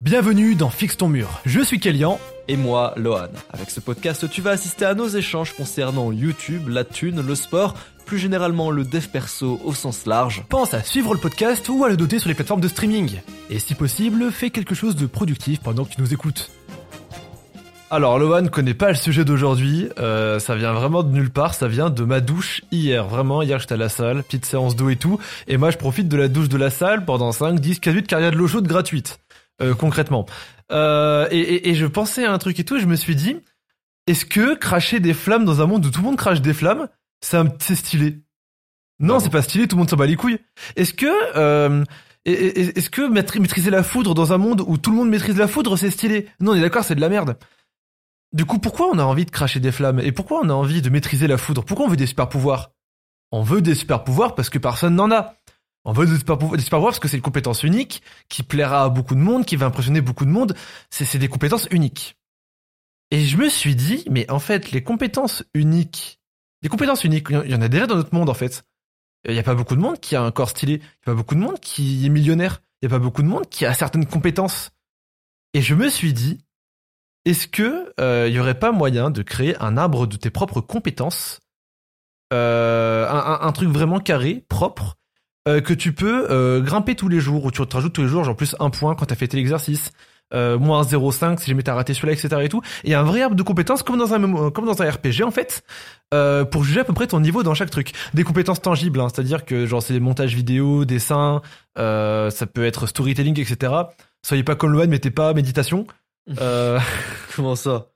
Bienvenue dans Fixe ton mur. Je suis Kélian. Et moi, Lohan. Avec ce podcast, tu vas assister à nos échanges concernant YouTube, la thune, le sport, plus généralement le dev perso au sens large. Pense à suivre le podcast ou à le doter sur les plateformes de streaming. Et si possible, fais quelque chose de productif pendant que tu nous écoutes. Alors, Lohan connaît pas le sujet d'aujourd'hui, euh, ça vient vraiment de nulle part, ça vient de ma douche hier. Vraiment, hier j'étais à la salle, petite séance d'eau et tout, et moi je profite de la douche de la salle pendant 5, 10, 15 minutes car il y a de l'eau chaude gratuite. Euh, concrètement. Euh, et, et, et, je pensais à un truc et tout, et je me suis dit, est-ce que cracher des flammes dans un monde où tout le monde crache des flammes, c'est stylé? Non, c'est pas stylé, tout le monde s'en bat les couilles. Est-ce que euh, est-ce que maîtriser la foudre dans un monde où tout le monde maîtrise la foudre, c'est stylé? Non, on est d'accord, c'est de la merde. Du coup, pourquoi on a envie de cracher des flammes? Et pourquoi on a envie de maîtriser la foudre? Pourquoi on veut des super pouvoirs? On veut des super pouvoirs parce que personne n'en a. On veut des super pouvoirs parce que c'est une compétence unique qui plaira à beaucoup de monde, qui va impressionner beaucoup de monde. C'est des compétences uniques. Et je me suis dit, mais en fait, les compétences uniques, les compétences uniques, il y en a déjà dans notre monde en fait. Il n'y a pas beaucoup de monde qui a un corps stylé. Il n'y a pas beaucoup de monde qui est millionnaire. Il n'y a pas beaucoup de monde qui a certaines compétences. Et je me suis dit, est-ce que il y aurait pas moyen de créer un arbre de tes propres compétences, euh, un, truc vraiment carré, propre, euh, que tu peux euh, grimper tous les jours, ou tu te rajoutes tous les jours, genre plus un point quand t'as fait l'exercice, euh, moins 0,5 si jamais t'as raté celui-là, etc. et tout. Et un vrai arbre de compétences comme dans un comme dans un RPG en fait, euh, pour juger à peu près ton niveau dans chaque truc. Des compétences tangibles, hein, c'est-à-dire que genre c'est des montages vidéo, dessins, euh, ça peut être storytelling, etc. Soyez pas comme Loan, mettez pas méditation. Euh... Comment ça?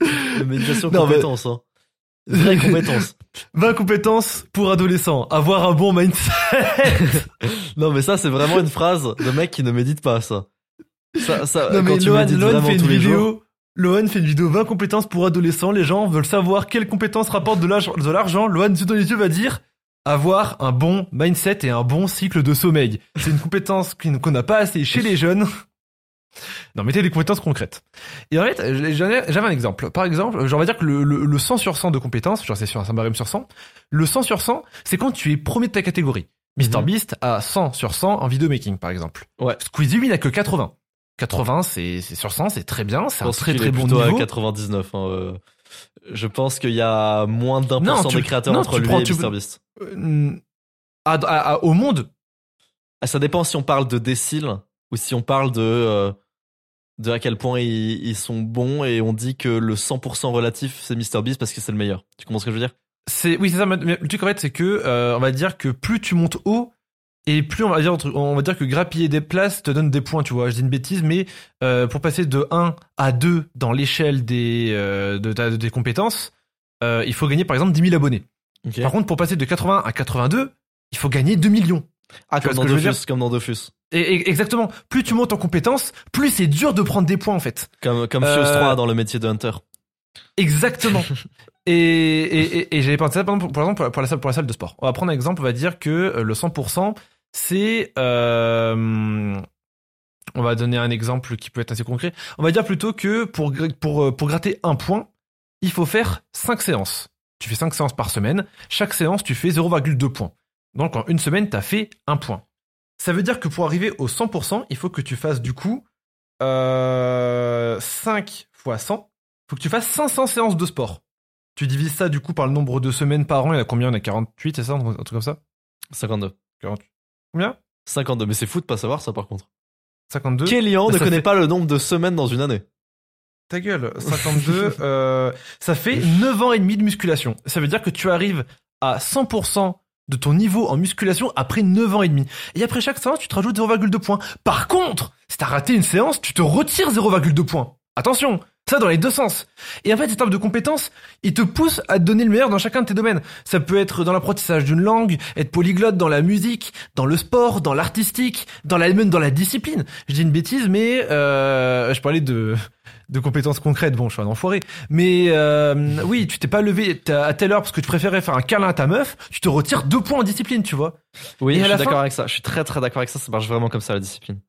Méditation compétence, hein. Vraie compétence. 20 compétences pour adolescents. Avoir un bon mindset. non, mais ça, c'est vraiment une phrase de mec qui ne médite pas, ça. Ça, ça, non, quand mais tu Lohan, médites Lohan vraiment fait une les vidéo. jours. Lohan fait une vidéo 20 compétences pour adolescents. Les gens veulent savoir quelles compétences rapportent de l'argent. Lohan, dans les yeux, va dire avoir un bon mindset et un bon cycle de sommeil. C'est une compétence qu'on n'a pas assez chez les jeunes. Non, mettez des compétences concrètes. Et en fait, j'avais un exemple. Par exemple, genre, on va dire que le, le, le 100 sur 100 de compétences, genre c'est sur un barème sur 100, le 100 sur 100, c'est quand tu es premier de ta catégorie. Mr Mhm. Beast a 100 sur 100 en vidéomaking, par exemple. Ouais. Squeezie, il a que 80. 80, c'est c'est sur 100, c'est très bien, c'est un très très bon niveau. à 99. hein, euh. Je pense qu'il y a moins d'un pour cent des créateurs non, entre lui prends- et tu- MrBeast. Euh, à- à- à- au monde, Ah, ça dépend si on parle de décile ou si on parle de euh, de à quel point ils, ils sont bons et on dit que le 100% relatif c'est MrBeast parce que c'est le meilleur. Tu comprends ce que je veux dire? C'est oui c'est ça mais le truc en fait c'est que euh, on va dire que plus tu montes haut et plus on va dire on va dire que grappiller des places te donne des points tu vois. Je dis une bêtise mais euh, pour passer de 1 à 2 dans l'échelle des euh, de, ta- de tes compétences il faut gagner par exemple 10 000 abonnés. Par contre pour passer de 80 à 82 il faut gagner 2 millions. Ah, comme dans Dofus, comme Dofus. Et, exactement plus tu montes en compétences plus c'est dur de prendre des points en fait Comme, comme Euh, Fuse 3 dans le métier de Hunter. Exactement. et et, et, et j'avais pensé ça par exemple, pour, exemple, pour la- pour la salle pour la salle de sport. On va prendre un exemple, on va dire que euh, le 100% c'est euh, on va donner un exemple qui peut être assez concret. On va dire plutôt que pour pour euh, pour gratter un point, il faut faire 5 séances. Tu fais 5 séances par semaine, chaque séance tu fais 0,2 points. Donc en une semaine, tu as fait un point. Ça veut dire que pour arriver au 100%, il faut que tu fasses du coup euh, 5 fois 100 faut que tu fasses 500 séances de sport. Tu divises ça du coup par le nombre de semaines par an, il y en a combien? Il y en a 48, c'est ça? Un truc comme ça? 52. 48. Combien? 52. Mais c'est fou de pas savoir ça par contre. 52 Kélian Bah, ne connaît fait- pas le nombre de semaines dans une année? Ta gueule, 52, euh, ça fait 9 ans et demi de musculation. Ça veut dire que tu arrives à 100% de ton niveau en musculation après 9 ans et demi. Et après chaque séance, tu te rajoutes 0,2 points. Par contre, si t'as raté une séance, tu te retires 0,2 points. Attention, ça dans les deux sens. Et en fait, cette arbre de compétences, il te pousse à te donner le meilleur dans chacun de tes domaines. Ça peut être dans l'apprentissage d'une langue, être polyglotte dans la musique, dans le sport, dans l'artistique, dans la même dans la discipline. Je dis une bêtise, mais euh, je parlais de de compétences concrètes. Bon, je suis un enfoiré. Mais euh, oui, tu t'es pas levé à telle heure parce que tu préférais faire un câlin à ta meuf, tu te retires deux points en discipline, tu vois. Oui, Et je suis d'accord avec ça. Je suis très très d'accord avec ça. Ça marche vraiment comme ça la discipline.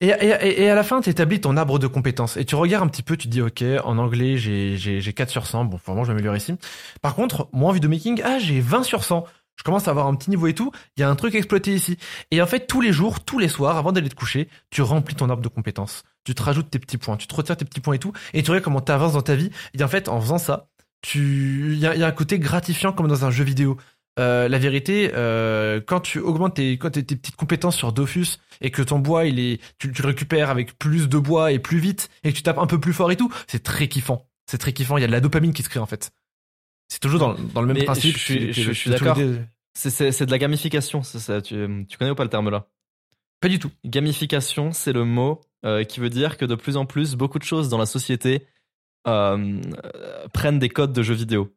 Et, et, et- à la fin, tu établis ton arbre de compétences. Et tu regardes un petit peu, tu dis, OK, en anglais, j'ai, j'ai, j'ai 4 sur 100. Bon, vraiment, je vais m'améliorer ici. Par contre, moi, en vidéomaking, ah, j'ai 20 sur 100. je commence à avoir un petit niveau et tout, il y a un truc à exploiter ici. Et en fait, tous les jours, tous les soirs, avant d'aller te coucher, tu remplis ton arbre de compétences. Tu te rajoutes tes petits points, tu te retires tes petits points et tout, et tu regardes comment tu avances dans ta vie. Et en fait, en faisant ça, tu, il y y a un côté gratifiant comme dans un jeu vidéo. Euh, la vérité, euh, quand tu augmentes tes, quand tes, tes petites compétences sur Dofus et que ton bois, il est, tu, tu le récupères avec plus de bois et plus vite et que tu tapes un peu plus fort et tout, c'est très kiffant. C'est très kiffant. Il y a de la dopamine qui se crée en fait. C'est toujours dans, dans le même Mais principe. je suis- je- je d'accord. C'est- de la gamification. ça. Tu, tu connais ou pas le terme là? Pas du tout. Gamification, c'est le mot euh, qui veut dire que de plus en plus, beaucoup de choses dans la société prennent des codes de jeux vidéo.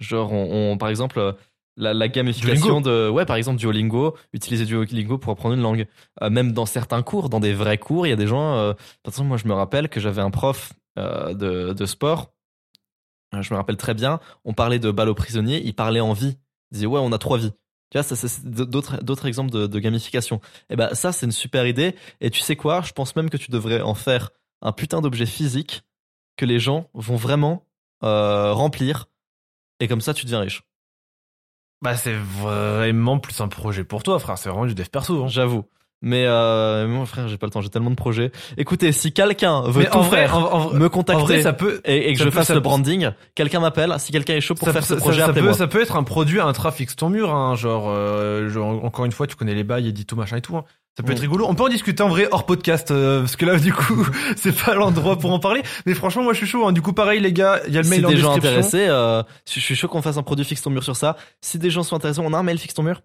Genre, on, on- par exemple, la, la gamification de, ouais, par exemple, Duolingo, utiliser Duolingo pour apprendre une langue. Euh, même dans certains cours, dans des vrais cours, il y a des gens. Euh, par exemple, moi, je me rappelle que j'avais un prof euh, de, de sport. Euh, Je me rappelle très bien. On parlait de balles aux prisonniers. Il parlait en vie. Il disait ouais, on a trois vies. Tu vois, ça, c'est d'autres d'autres exemples de, de gamification. Et ben ça, c'est une super idée. Et tu sais quoi? Je pense même que tu devrais en faire un putain d'objet physique que les gens vont vraiment remplir. Et comme ça, tu deviens riche. Bah, c'est vraiment plus un projet pour toi, frère. C'est vraiment du dev perso. hein. J'avoue. Mais euh, moi, frère, j'ai pas le temps. J'ai tellement de projets. Écoutez, si quelqu'un veut Mais tout en vrai, faire, en, en- me contacter vrai, ça peut, et, et que ça je peut- fasse ça le peut- branding, quelqu'un m'appelle. Si quelqu'un est chaud pour ça, faire ce ça- projet, ça peut, appelez-moi. ça peut être un produit, un train fixe ton mur, hein, genre, euh, genre, encore une fois, tu connais les bails, édito, machin et tout. hein. Ça peut être rigolo. On peut en discuter en vrai hors podcast, euh, parce que là, du coup, c'est pas l'endroit pour en parler. Mais franchement, moi, je suis chaud. hein. Du coup, pareil, les gars, il y a le si mail en des gens intéressés, euh, je suis chaud qu'on fasse un produit fixe ton mur sur ça. Si des gens sont intéressés, on a un mail fixe ton mur.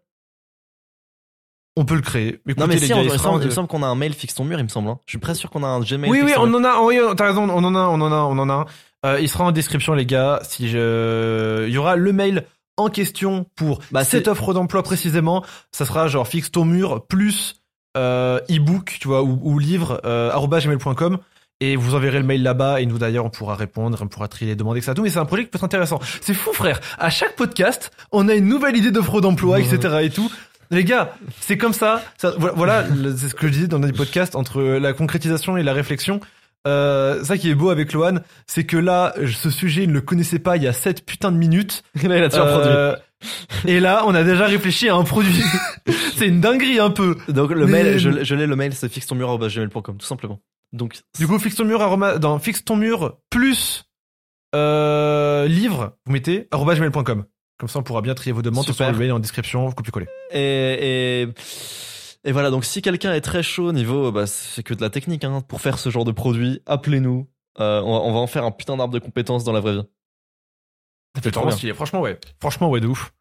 On peut le créer. Écoutez, non mais les si, gars, on- il il, semble, en- il me semble qu'on a un mail fixe ton mur, il me semble. hein. Je suis presque sûr qu'on a un Gmail. Oui, fixe oui, on en a, oui, t'as raison, on en a, on en a, on en a un. Euh, il sera en description, les gars. Si je, il y aura le mail en question pour Bah, cette offre d'emploi précisément. Ça sera genre fixe ton mur plus euh, ebook, tu vois, ou, ou livre euh, gmail.com. Et vous enverrez le mail là-bas et nous d'ailleurs on pourra répondre, on pourra trier les demandes etc. tout. Mais c'est un projet qui peut être intéressant. C'est fou frère. À chaque podcast, on a une nouvelle idée d'offre d'emploi, etc. et tout. Les gars, c'est comme ça. ça voilà, c'est ce que je disais dans les podcasts entre la concrétisation et la réflexion. Euh, ça qui est beau avec Lohan, c'est que là, ce sujet, il ne le connaissait pas il y a 7 putains de minutes. Là, il a déjà produit. Euh, et là, on a déjà réfléchi à un produit. c'est une dinguerie un peu. Donc le mais- mail, je, l'ai- je l'ai le mail, c'est fixe ton mur gmail.com, tout simplement. Donc Du coup, fixe ton mur, aroma- dans fixe ton mur plus euh, livre, vous mettez gmail.com. Comme ça, on pourra bien trier vos demandes. Super. Super. Le mail en description, vous copiez-coller. et, et et voilà. Donc si quelqu'un est très chaud au niveau, bah c'est que de la technique hein, pour faire ce genre de produit. Appelez-nous. Euh, on, va, on va en faire un putain d'arbre de compétences dans la vraie vie. Fait trop stylé. Franchement, ouais. Franchement, ouais, de ouf.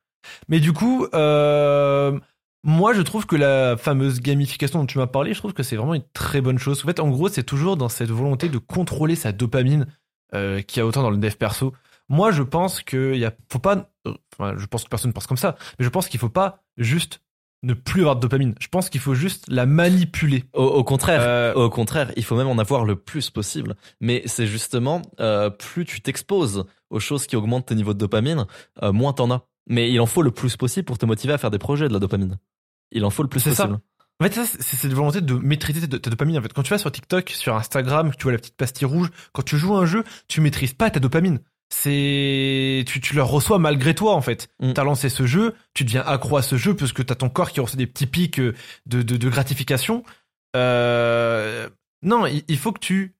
Mais du coup, euh, moi, je trouve que la fameuse gamification dont tu m'as parlé, je trouve que c'est vraiment une très bonne chose. En fait, en gros, c'est toujours dans cette volonté de contrôler sa dopamine euh, qu'il y a autant dans le dev perso. Moi, je pense qu'il y a, faut pas, enfin, je pense que personne pense comme ça, mais je pense qu'il faut pas juste ne plus avoir de dopamine. Je pense qu'il faut juste la manipuler. Au, au contraire. Euh, Au contraire, il faut même en avoir le plus possible. Mais c'est justement, euh, plus tu t'exposes aux choses qui augmentent tes niveaux de dopamine, euh, moins t'en as. Mais il en faut le plus possible pour te motiver à faire des projets de la dopamine. Il en faut le plus C'est ça. possible. En fait, ça, c'est cette volonté de maîtriser ta, ta dopamine. En fait, quand tu vas sur TikTok, sur Instagram, que tu vois la petite pastille rouge, quand tu joues à un jeu, tu maîtrises pas ta dopamine. C'est, tu, tu la reçois malgré toi, en fait. Mm. T'as lancé ce jeu, tu deviens accro à ce jeu parce que t'as ton corps qui reçoit des petits pics euh, de, de, de gratification. Euh, non, il, il faut que tu,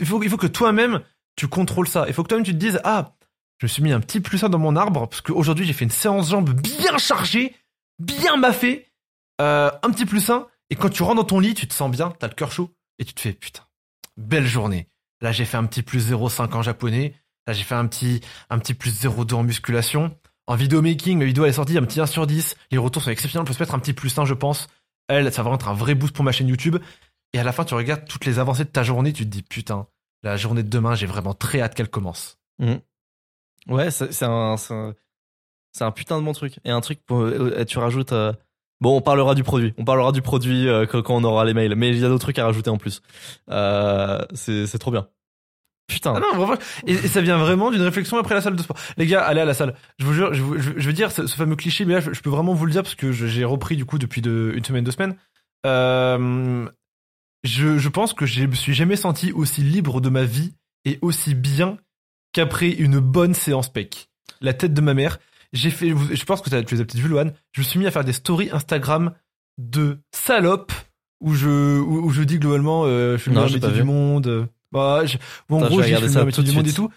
il faut, il faut que toi-même, tu contrôles ça. Il faut que toi-même tu te dises, ah, je me suis mis un petit plus un dans mon arbre parce qu'aujourd'hui j'ai fait une séance jambes bien chargée, bien maffée, euh, un petit plus un. Et quand tu rentres dans ton lit, tu te sens bien, t'as le cœur chaud et tu te fais putain, belle journée. Là j'ai fait un petit plus 0,5 en japonais. Là j'ai fait un petit, un petit plus 0,2 en musculation. En vidéo making, ma vidéo elle est sortie, un petit 1 sur 10. Les retours sont exceptionnels. On peut se mettre un petit plus 1, je pense. Elle, ça va être un vrai boost pour ma chaîne YouTube. Et à la fin, tu regardes toutes les avancées de ta journée, tu te dis putain, la journée de demain, j'ai vraiment très hâte qu'elle commence. Ouais, c'est un, un, un putain de bon truc. Et un truc, euh, tu rajoutes. euh, bon, on parlera du produit. On parlera du produit euh, quand, on aura les mails. Mais il y a d'autres trucs à rajouter en plus. Euh, c'est trop bien. Putain. Ah non, vraiment. Et, et ça vient vraiment d'une réflexion après la salle de sport. Les gars, allez à la salle. Je vous jure, je, vous- je- je veux dire ce, ce fameux cliché, mais là, je, je peux vraiment vous le dire parce que j'ai repris du coup depuis de, une semaine, deux semaines. Euh, je, pense que je me suis jamais senti aussi libre de ma vie et aussi bien qu'après une bonne séance PEC. La tête de ma mère. j'ai fait, je pense que tu les as peut-être vu, Lohan. Je me suis mis à faire des stories Instagram de salopes où je, où, où je dis globalement, euh, je suis le meilleur métier du monde. Bah, je- en Attends, gros, je suis regarder le ça tout du de monde et tout.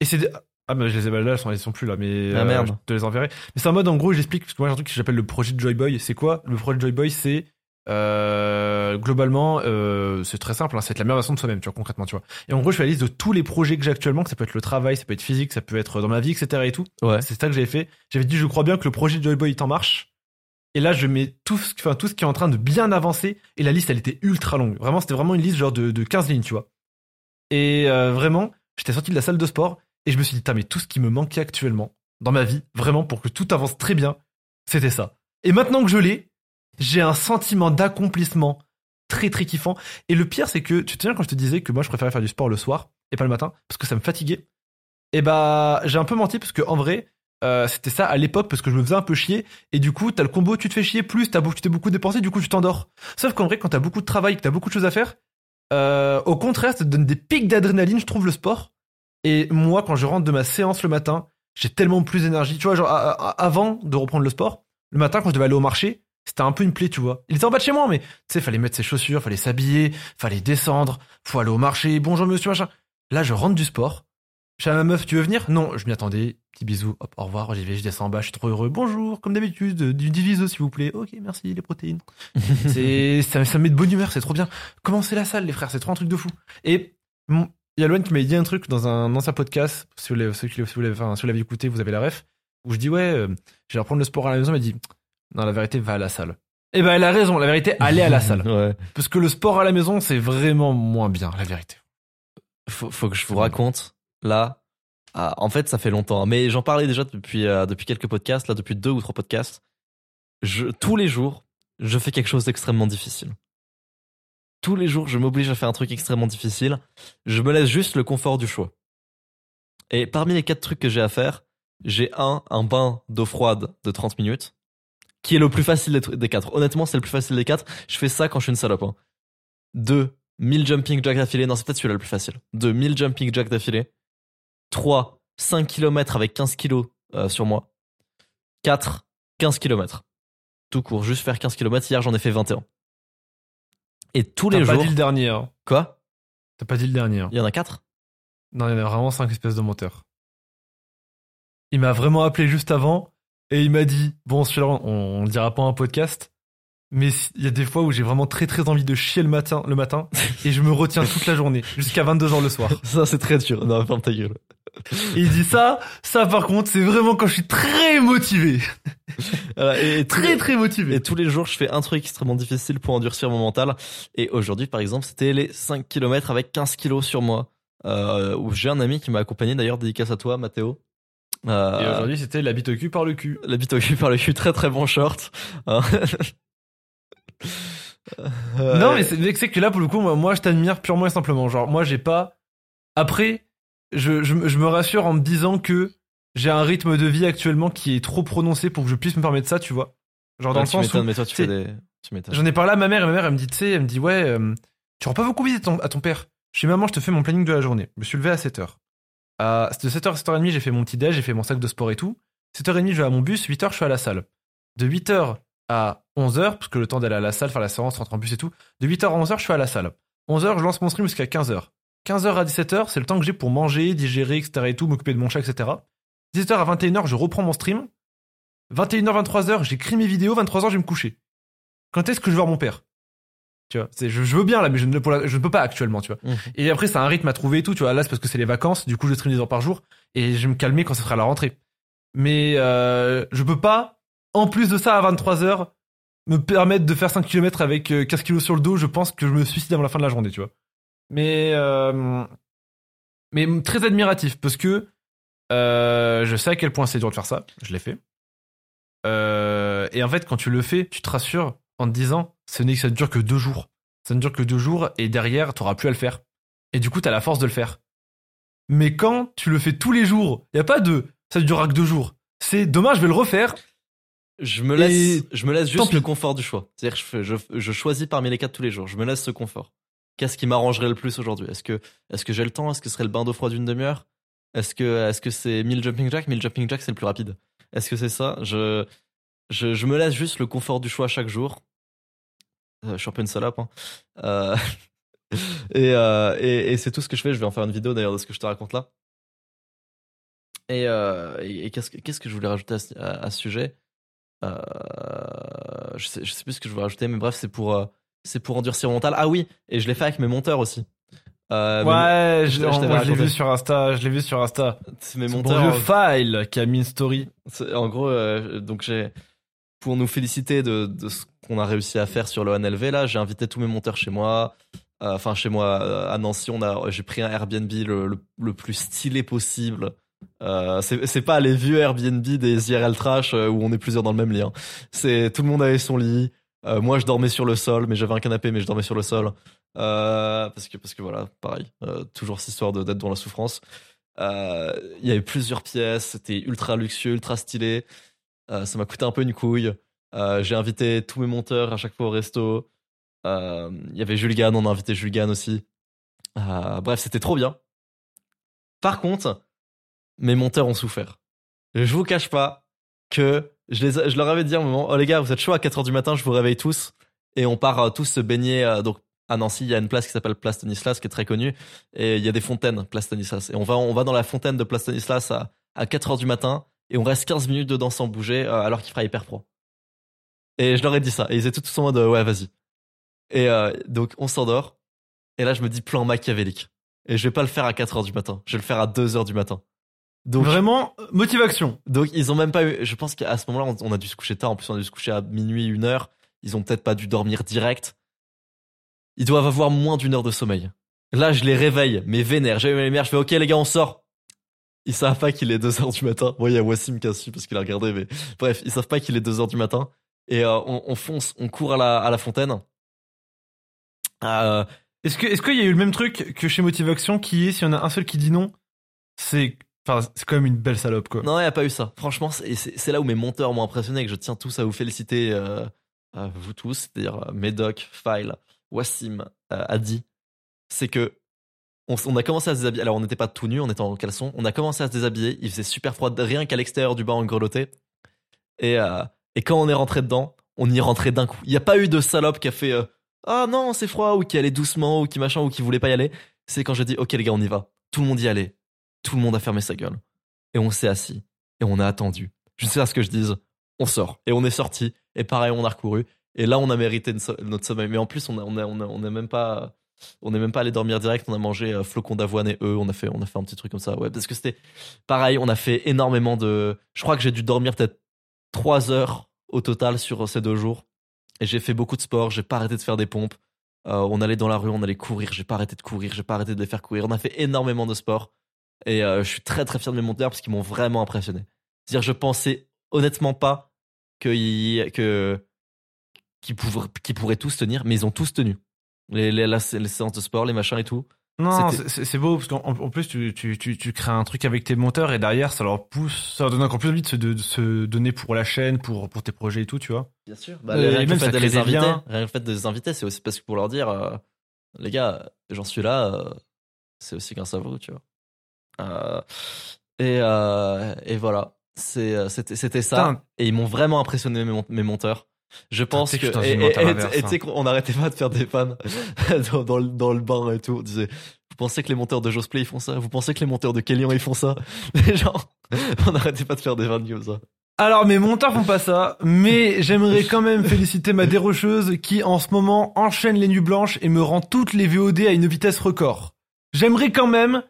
Et c'est, ah, mais je les ai, bah là, elles sont, elles sont plus là, mais Ah, euh, merde. je te les enverrai. Mais c'est en mode, en gros, j'explique, parce que moi, j'ai un truc que j'appelle le projet de Joy Boy. C'est quoi? Le projet de Joy Boy, c'est, euh, globalement, euh, c'est très simple, hein, c'est être la meilleure version de soi-même, tu vois, concrètement, tu vois. Et en gros, je fais la liste de tous les projets que j'ai actuellement, que ça peut être le travail, ça peut être physique, ça peut être dans ma vie, etc. et tout. Ouais. C'est ça que j'avais fait. J'avais dit, je crois bien que le projet de Joy Boy est en marche. Et là, je mets tout ce, enfin, tout ce qui est en train de bien avancer. Et la liste, elle était ultra longue. Vraiment, c'était vraiment une liste genre de, de 15 lignes, tu vois. Et euh, vraiment, j'étais sorti de la salle de sport et je me suis dit, mais tout ce qui me manquait actuellement dans ma vie, vraiment pour que tout avance très bien, c'était ça. Et maintenant que je l'ai, j'ai un sentiment d'accomplissement très très kiffant. Et le pire, c'est que tu te souviens quand je te disais que moi je préférais faire du sport le soir et pas le matin parce que ça me fatiguait? Et bah, j'ai un peu menti parce que en vrai, euh, c'était ça à l'époque parce que je me faisais un peu chier et du coup, t'as le combo, tu te fais chier plus, t'as tu t'es beaucoup dépensé, du coup, tu t'endors. Sauf qu'en vrai, quand t'as beaucoup de travail, que t'as beaucoup de choses à faire, euh, au contraire, ça te donne des pics d'adrénaline, je trouve, le sport. Et moi, quand je rentre de ma séance le matin, j'ai tellement plus d'énergie. Tu vois, genre, avant de reprendre le sport, le matin, quand je devais aller au marché, c'était un peu une plaie, tu vois. Il était en bas de chez moi, mais tu sais, fallait mettre ses chaussures, fallait s'habiller, fallait descendre, faut aller au marché, bonjour monsieur, machin. Là, je rentre du sport. Je suis à ma meuf, tu veux venir? Non, je m'y attendais. Petit bisou, hop, au revoir, j'y vais, je descends en bas, je suis trop heureux. Bonjour, comme d'habitude, du diviso s'il vous plaît. Ok, merci, les protéines. c'est, ça, ça me met de bonne humeur, c'est trop bien. Commencez la salle, les frères, c'est trop un truc de fou. Et il y a Loan qui m'a dit un truc dans un ancien podcast, si vous l'avez, si vous l'avez, enfin, si vous l'avez écouté, vous avez la ref, où je dis ouais, euh, je vais reprendre le sport à la maison. Il m'a dit non, la vérité, va à la salle. Et ben, elle a raison, la vérité, allez à la salle. Ouais. Parce que le sport à la maison, c'est vraiment moins bien, la vérité. Faut, faut que je vous raconte là. en fait, ça fait longtemps, mais j'en parlais déjà depuis euh, depuis quelques podcasts, là depuis deux ou trois podcasts. Tous les jours, je fais quelque chose d'extrêmement difficile. Tous les jours, je m'oblige à faire un truc extrêmement difficile. Je me laisse juste le confort du choix. Et parmi les quatre trucs que j'ai à faire, j'ai un, un bain d'eau froide de 30 minutes, qui est le plus facile des, quatre. Honnêtement, c'est le plus facile des quatre. Je fais ça quand je suis une salope. Hein. Deux, 1000 jumping jacks d'affilée. Non, c'est peut-être celui-là le plus facile. Deux, 1000 jumping jacks d'affilée. 3. 5 km avec 15 kilos euh, sur moi. 4. 15 km. Tout court, juste faire 15 km. Hier, j'en ai fait 21. Et tous T'as les pas jours. dit le dernier. hein. Quoi? T'as pas dit le dernier. hein. Il y en a 4 Non, il y en a vraiment cinq espèces de menteurs. Il m'a vraiment appelé juste avant et il m'a dit Bon, celui-là, on, on le dira pas en podcast, mais il y a des fois où j'ai vraiment très très envie de chier le matin, le matin et je me retiens toute la journée, jusqu'à 22h le soir. Ça, c'est très dur. Non, ferme ta gueule. Il dit ça, ça par contre, c'est vraiment quand je suis très motivé. Voilà, et, et tous les- Très très motivé. Et tous les jours, je fais un truc extrêmement difficile pour endurcir mon mental. Et aujourd'hui, par exemple, c'était les 5 km avec 15 kilos sur moi. Euh, où j'ai un ami qui m'a accompagné, d'ailleurs, dédicace à toi, Mathéo. Euh, Et aujourd'hui, c'était la bite au cul par le cul. la bite au cul par le cul, très très bon short. Euh, Non, mais c'est mais c'est que là, pour le coup, moi, moi, je t'admire purement et simplement. Genre, moi, j'ai pas. Après, je, je, me- je me rassure en me disant que j'ai un rythme de vie actuellement qui est trop prononcé pour que je puisse me permettre ça, tu vois. Genre, dans ouais, le sens où. des. J'en ai parlé à ma mère et ma mère, elle me dit, tu sais, elle me dit, ouais, euh, tu rends pas beaucoup visite à ton père. Je dis, maman, je te fais mon planning de la journée. Je me suis levé à 7h. À de 7h à 7h30, j'ai fait mon petit déj, j'ai fait mon sac de sport et tout. 7h30, je vais à mon bus, 8h, je suis à la salle. De 8h à 11h, parce que le temps d'aller à la salle, faire la séance, rentrer en bus et tout. De 8h à 11h, je suis à la salle. 11h, je lance mon stream jusqu'à 15h. 15h à 17h, c'est le temps que j'ai pour manger, digérer, etc. et tout, m'occuper de mon chat, etc. 17h à 21h, je reprends mon stream. 21h, 23h, j'écris mes vidéos. 23h, je vais me coucher. Quand est-ce que je vais voir mon père? Tu vois, c'est, je, je veux bien là, mais je ne, pour la- je ne peux pas actuellement, tu vois. Mhm. Et après, c'est un rythme à trouver et tout, tu vois. Là, c'est parce que c'est les vacances, du coup, je stream des heures par jour et je vais me calmer quand ça sera la rentrée. Mais euh, je peux pas, en plus de ça, à 23h, me permettre de faire 5 km avec euh, 15 kilos sur le dos. Je pense que je me suicide avant la fin de la journée, tu vois. Mais, euh, mais très admiratif parce que euh, je sais à quel point c'est dur de faire ça. Je l'ai fait. Euh, et en fait, quand tu le fais, tu te rassures en te disant, ce n'est que ça ne dure que deux jours. Ça ne dure que deux jours et derrière, tu plus à le faire. Et du coup, tu as la force de le faire. Mais quand tu le fais tous les jours, il y a pas de ça ne durera que deux jours. C'est demain, je vais le refaire. Je me laisse, je me laisse juste le confort du choix. C'est-à-dire je, je, je choisis parmi les quatre tous les jours. Je me laisse ce confort. Qu'est-ce qui m'arrangerait le plus aujourd'hui? Est-ce que, est-ce que j'ai le temps? Est-ce que ce serait le bain d'eau froide d'une demi-heure? Est-ce que, est-ce que c'est 1000 jumping jacks? 1000 jumping jacks, c'est le plus rapide. Est-ce que c'est ça? Je, je, me laisse juste le confort du choix chaque jour. Euh, je suis un peu une salope. Hein. Euh, et, euh, et, et c'est tout ce que je fais. Je vais en faire une vidéo d'ailleurs de ce que je te raconte là. Et, et, qu'est-ce que que je voulais rajouter à, ce- ce sujet? Je, sais, je sais plus ce que je voulais rajouter, mais bref, c'est pour, c'est pour endurcir mental. Ah oui, et je l'ai fait avec mes monteurs aussi. Euh, Ouais, je, l'ai vu sur Insta, je l'ai vu sur Insta. c'est mes monteurs. vieux File qui a mis une story. En gros, euh, donc j'ai pour nous féliciter de, de ce qu'on a réussi à faire sur le NLV là, j'ai invité tous mes monteurs chez moi. Euh, Enfin, chez moi à Nancy, on a, j'ai pris un Airbnb le, le, le plus stylé possible. Euh, c'est pas les vieux Airbnb des IRL trash où on est plusieurs dans le même lit. hein. C'est tout le monde avait son lit. Euh, moi, je dormais sur le sol, mais j'avais un canapé, mais je dormais sur le sol. Euh, parce que parce que voilà, pareil, euh, toujours cette histoire d'être dans la souffrance. Il y avait plusieurs pièces, c'était ultra luxueux, ultra stylé. Ça m'a coûté un peu une couille. J'ai invité tous mes monteurs à chaque fois au resto. Il y avait Jules Gann, on a invité Jules Gann aussi. Bref, c'était trop bien. Par contre, mes monteurs ont souffert. Je vous cache pas que je, les, je leur avais dit à un moment, oh les gars, vous êtes chaud à 4h du matin, je vous réveille tous. Et on part euh, tous se baigner. euh, donc à Nancy, il y a une place qui s'appelle Place Stanislas, qui est très connue. Et il y a des fontaines, Place Stanislas. Et on va, on va dans la fontaine de Place Stanislas à, à 4h du matin. Et on reste 15 minutes dedans sans bouger, euh, alors qu'il fera hyper froid. Et je leur ai dit ça. Et ils étaient tous en mode, ouais, vas-y. Et euh, donc on s'endort. Et là, je me dis plan machiavélique. Et je vais pas le faire à 4h du matin. Je vais le faire à 2h du matin. Donc, Vraiment, motivation. donc ils ont même pas eu. Je pense qu'à ce moment-là, on, on a dû se coucher tard. En plus, on a dû se coucher à minuit, une heure. Ils ont peut-être pas dû dormir direct. Ils doivent avoir moins d'une heure de sommeil. Là, je les réveille, mais vénère. J'allume les lumières, je fais OK, les gars, on sort. Ils savent pas qu'il est 2 heures du matin. Bon, il y a Wassim qui a su parce qu'il a regardé, mais bref, ils savent pas qu'il est 2 heures du matin. Et euh, on, on fonce, on court à la, à la fontaine. Euh, Est-ce que, est-ce qu'il y a eu le même truc que chez Motivation qui est, s'il y en a un seul qui dit non, c'est, enfin, c'est quand même une belle salope, quoi. Non, il n'y a pas eu ça. Franchement, c'est là où mes monteurs m'ont impressionné et que je tiens tous à vous féliciter, euh, vous tous, c'est-à-dire euh, Médoc, File, Wassim, euh, Adi. C'est que on, a commencé à se déshabiller. Alors, on n'était pas tout nus, on était en caleçon. On a commencé à se déshabiller. Il faisait super froid, rien qu'à l'extérieur du bar, on grelottait. Et, quand on est rentré dedans, on y rentrait d'un coup. Il n'y a pas eu de salope qui a fait Ah non, c'est froid, ou qui allait doucement, ou qui machin, ou qui voulait pas y aller. C'est quand j'ai dit Ok, les gars, on y va. Tout le monde y allait. Tout le monde a fermé sa gueule. Et on s'est assis. Et on a attendu. Je sais à ce que je dise. On sort. Et on est sorti. Et pareil, on a recouru. Et là, on a mérité notre sommeil. Mais en plus, on a, on a, on a, on a même pas, on n'est même pas allé dormir direct. On a mangé euh, flocons d'avoine et eux. On a fait, on a fait un petit truc comme ça. Ouais, parce que c'était pareil. On a fait énormément de. Je crois que j'ai dû dormir peut-être trois heures au total sur ces deux jours. Et j'ai fait beaucoup de sport. J'ai pas arrêté de faire des pompes. Euh, on allait dans la rue, on allait courir. J'ai pas arrêté de courir. J'ai pas arrêté de les faire courir. On a fait énormément de sport. Et euh, je suis très très fier de mes monteurs parce qu'ils m'ont vraiment impressionné. C'est-à-dire, je pensais honnêtement pas que que qu'ils pourraient, qu'ils pourraient tous tenir, mais ils ont tous tenu. Les, les, la- les séances de sport, les machins et tout. Non, c'est- beau parce qu'en en plus tu, tu, tu, tu crées un truc avec tes monteurs et derrière ça leur pousse, ça leur donne encore plus envie de se, de, de se donner pour la chaîne, pour, pour tes projets et tout, tu vois. Bien sûr. Euh, rien et même fait de les inviter, rien le fait de les inviter, c'est aussi parce que pour leur dire, euh, les gars, j'en suis là, euh, c'est aussi grâce à vous, tu vois. Euh, et, euh, et voilà, c'est, euh, c'était, c'était ça. Et ils m'ont vraiment impressionné mes, mon- mes monteurs. Je pense que, que et tu sais qu'on n'arrêtait pas de faire des fans dans, dans, le- dans le bar et tout. On disait, vous pensez que les monteurs de Josplay ils font ça? Vous pensez que les monteurs de Kellyan ils font ça? Les gens, on n'arrêtait pas de faire des fans comme ça. Alors mes monteurs font pas ça, mais j'aimerais quand même féliciter ma dérocheuse qui en ce moment enchaîne les nuits blanches et me rend toutes les VOD à une vitesse record. J'aimerais quand même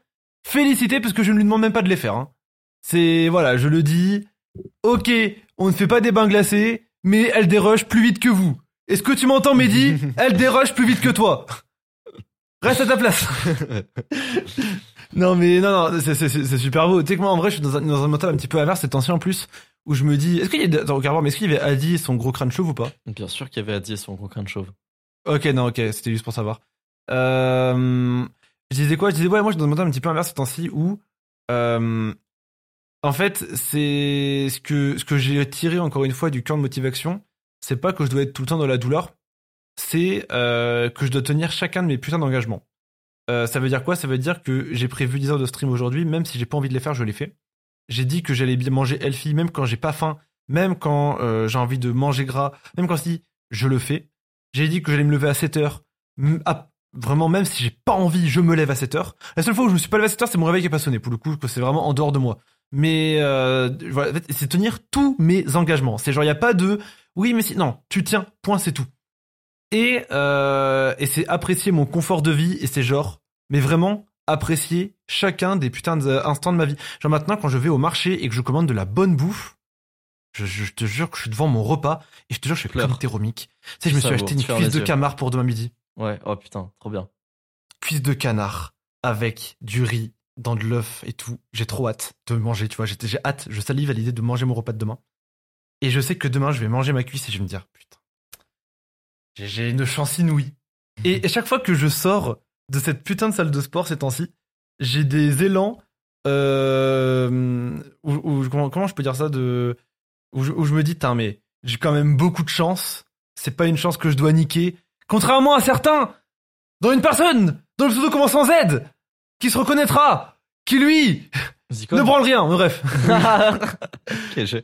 féliciter parce que je ne lui demande même pas de les faire. hein. C'est voilà, je le dis. Ok, on ne fait pas des bains glacés, mais elle dérush plus vite que vous. Est-ce que tu m'entends, Mehdi? Elle dérush plus vite que toi. Reste à ta place. non mais non non, c'est super beau. Tu sais que moi en vrai, je suis dans un, dans un mental un petit peu inverse, c'est ancien en plus où je me dis, est-ce qu'il y a, attends, regarde, mais est-ce qu'il y avait Adi et son gros crâne chauve ou pas? Bien sûr qu'il y avait Adi et son gros crâne chauve. Ok, non, ok, c'était juste pour savoir. Euh, je disais quoi? Je disais, ouais, moi je suis dans un petit peu inverse ce temps-ci où, euh, en fait, c'est ce que, ce que j'ai tiré encore une fois du cœur de motivation, c'est pas que je dois être tout le temps dans la douleur, c'est euh, que je dois tenir chacun de mes putains d'engagements. Euh, ça veut dire quoi? Ça veut dire que j'ai prévu 10 heures de stream aujourd'hui, même si j'ai pas envie de les faire, je les fais. J'ai dit que j'allais bien manger healthy, même quand j'ai pas faim, même quand euh, j'ai envie de manger gras, même quand si je le fais. J'ai dit que j'allais me lever à 7 heures. À- vraiment, même si j'ai pas envie, je me lève à 7 heures. La seule fois où je me suis pas levé à 7 heures, c'est mon réveil qui est pas sonné. Pour le coup, que c'est vraiment en dehors de moi. Mais euh, voilà, c'est tenir tous mes engagements. C'est genre, il y a pas de oui, mais si non, tu tiens. Point, c'est tout. Et euh, et c'est apprécier mon confort de vie et c'est genre, mais vraiment apprécier chacun des putains d'instants de ma vie. Genre maintenant, quand je vais au marché et que je commande de la bonne bouffe, je, je- je te jure que je suis devant mon repas et je te jure que je fais Pleure. comme Téromique. Tu sais, je me suis acheté une cuisse de camard pour demain midi. Ouais, oh putain, trop bien. Cuisse de canard avec du riz dans de l'œuf et tout. J'ai trop hâte de manger, tu vois. J'ai hâte, je salive à l'idée de manger mon repas de demain. Et je sais que demain, je vais manger ma cuisse et je vais me dire, putain, j'ai- une chance inouïe. Et, chaque fois que je sors de cette putain de salle de sport ces temps-ci, j'ai des élans. Euh, comment, je peux dire ça de je, me dis, mais j'ai quand même beaucoup de chance. C'est pas une chance que je dois niquer. Contrairement à certains, dont une personne dont le pseudo commence en Z, qui se reconnaîtra, qui lui ne branle rien. Mais bref. J'ai-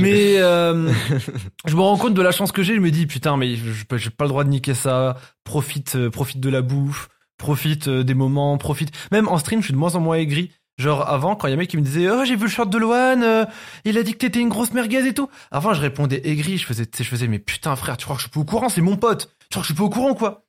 Mais euh, je me rends compte de la chance que j'ai. Je me dis putain, mais je- je- j'ai pas le droit de niquer ça. Profite, euh, profite de la bouffe, profite euh, des moments, profite. Même en stream, je suis de moins en moins aigri. Genre avant, quand il y a un mec qui me disait oh j'ai vu le short de Loan, euh, il a dit que t'étais une grosse merguez et tout. Avant, je répondais aigri. Je faisais, je faisais mais putain frère, tu crois que je suis pas au courant? C'est mon pote. Tu crois que je suis pas au courant quoi?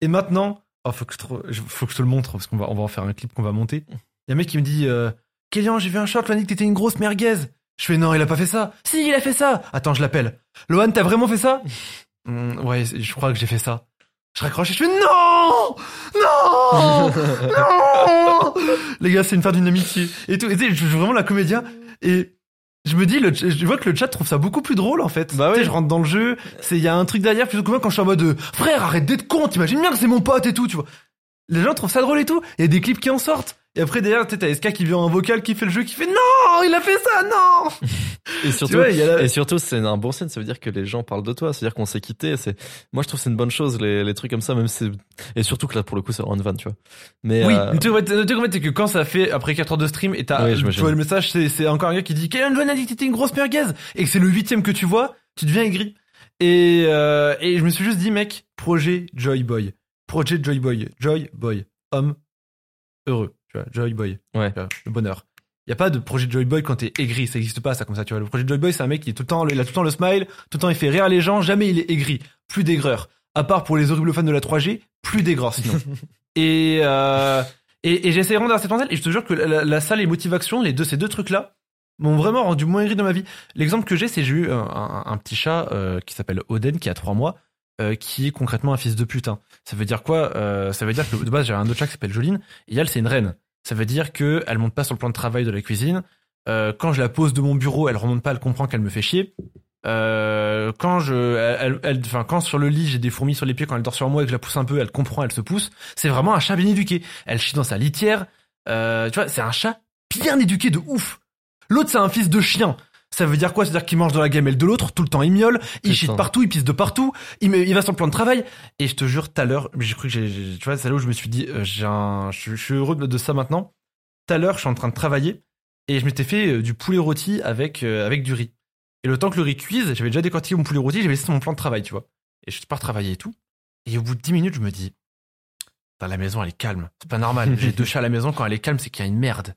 Et maintenant, oh faut que je, te- je- faut que je te le montre parce qu'on va, on va en faire un clip qu'on va monter. Il y a un mec qui me dit euh, Kélian, j'ai vu un short, Loan a dit que t'étais une grosse merguez. Je fais non, il a pas fait ça. Si, il a fait ça. Attends, je l'appelle. Lohan, t'as vraiment fait ça? Hmm, Ouais, je crois que j'ai fait ça. Je raccroche et je fais non Non Non Les gars, c'est une fin d'une amitié. Et tout. Et tu sais, je joue vraiment la comédien. Et je me dis, le, je vois que le chat trouve ça beaucoup plus drôle en fait. Bah Tu sais, oui. je rentre dans le jeu, c'est il y a un truc derrière plutôt que moi quand je suis en mode frère, arrête d'être con, t'imagines bien que c'est mon pote et tout, tu vois. Les gens trouvent ça drôle et tout. Il y a des clips qui en sortent. Et après derrière, tu t'as SK qui vient en vocal, qui fait le jeu, qui fait non, il a fait ça, non. Et Tu surtout, vois, la- et surtout, c'est un bon signe. Ça veut dire que les gens parlent de toi. C'est-à-dire qu'on s'est quitté. C'est, moi, je trouve que c'est une bonne chose, les, les trucs comme ça, même si et surtout que là, pour le coup, c'est en van, tu vois. Mais, Oui, euh, en fait, c'est que quand ça fait après 4 heures de stream et t'as, Oui, tu vois le message, c'est, c'est encore un gars qui dit Kylian Van a dit que t'étais une grosse merguez et que c'est le huitième que tu vois, tu deviens aigri. Et, euh, et je me suis juste dit, mec, projet Joy Boy. Projet Joy Boy. Joy Boy. Homme heureux. Tu vois, Joy Boy. Ouais. Tu vois, le bonheur. Il y a pas de projet Joy Boy quand t'es aigri, ça existe pas ça comme ça, tu vois. Le projet Joy Boy, c'est un mec qui est tout le temps, il a tout le temps le smile, tout le temps il fait rire les gens, jamais il est aigri, plus d'aigreur. À part pour les horribles fans de la 3G, plus d'aigreur sinon. et euh, et, et j'essaie de rendre à cette et je te jure que la, la salle et motivation, les deux, ces deux trucs-là, m'ont vraiment rendu moins aigri dans ma vie. L'exemple que j'ai, c'est j'ai eu un, un- un petit chat euh, qui s'appelle Oden, qui a trois mois, euh, qui est concrètement un fils de putain. Ça veut dire quoi Euh, Ça veut dire que de base, j'ai un autre chat qui s'appelle Joline, et elle, c'est une reine. Ça veut dire que elle monte pas sur le plan de travail de la cuisine. Euh, quand je la pose de mon bureau, elle remonte pas, elle comprend qu'elle me fait chier. Quand je, elle, enfin, quand sur le lit j'ai des fourmis sur les pieds, quand elle dort sur moi et que je la pousse un peu, elle comprend, elle se pousse. C'est vraiment un chat bien éduqué. Elle chie dans sa litière. Tu vois, c'est un chat bien éduqué de ouf. L'autre c'est un fils de chien. Ça veut dire quoi? C'est-à-dire qu'il mange dans la gamelle de l'autre, tout le temps il miaule, il chie de partout, il pisse de partout, il, me- il va sur le plan de travail. Et je te jure, tout à l'heure, j'ai cru que j'ai, j'ai- tu vois, c'est là où je me suis dit, euh, j'ai un, je, je suis heureux de, de ça maintenant. Tout à l'heure, je suis en train de travailler et je m'étais fait euh, du poulet rôti avec euh, avec du riz. Et le temps que le riz cuise, j'avais déjà décortiqué mon poulet rôti, j'avais laissé sur mon plan de travail, tu vois. Et je pars travailler et tout. Et au bout de 10 minutes, je me dis, Putain, la maison, elle est calme. C'est pas normal. J'ai deux chats à la maison, quand elle est calme, c'est qu'il y a une merde.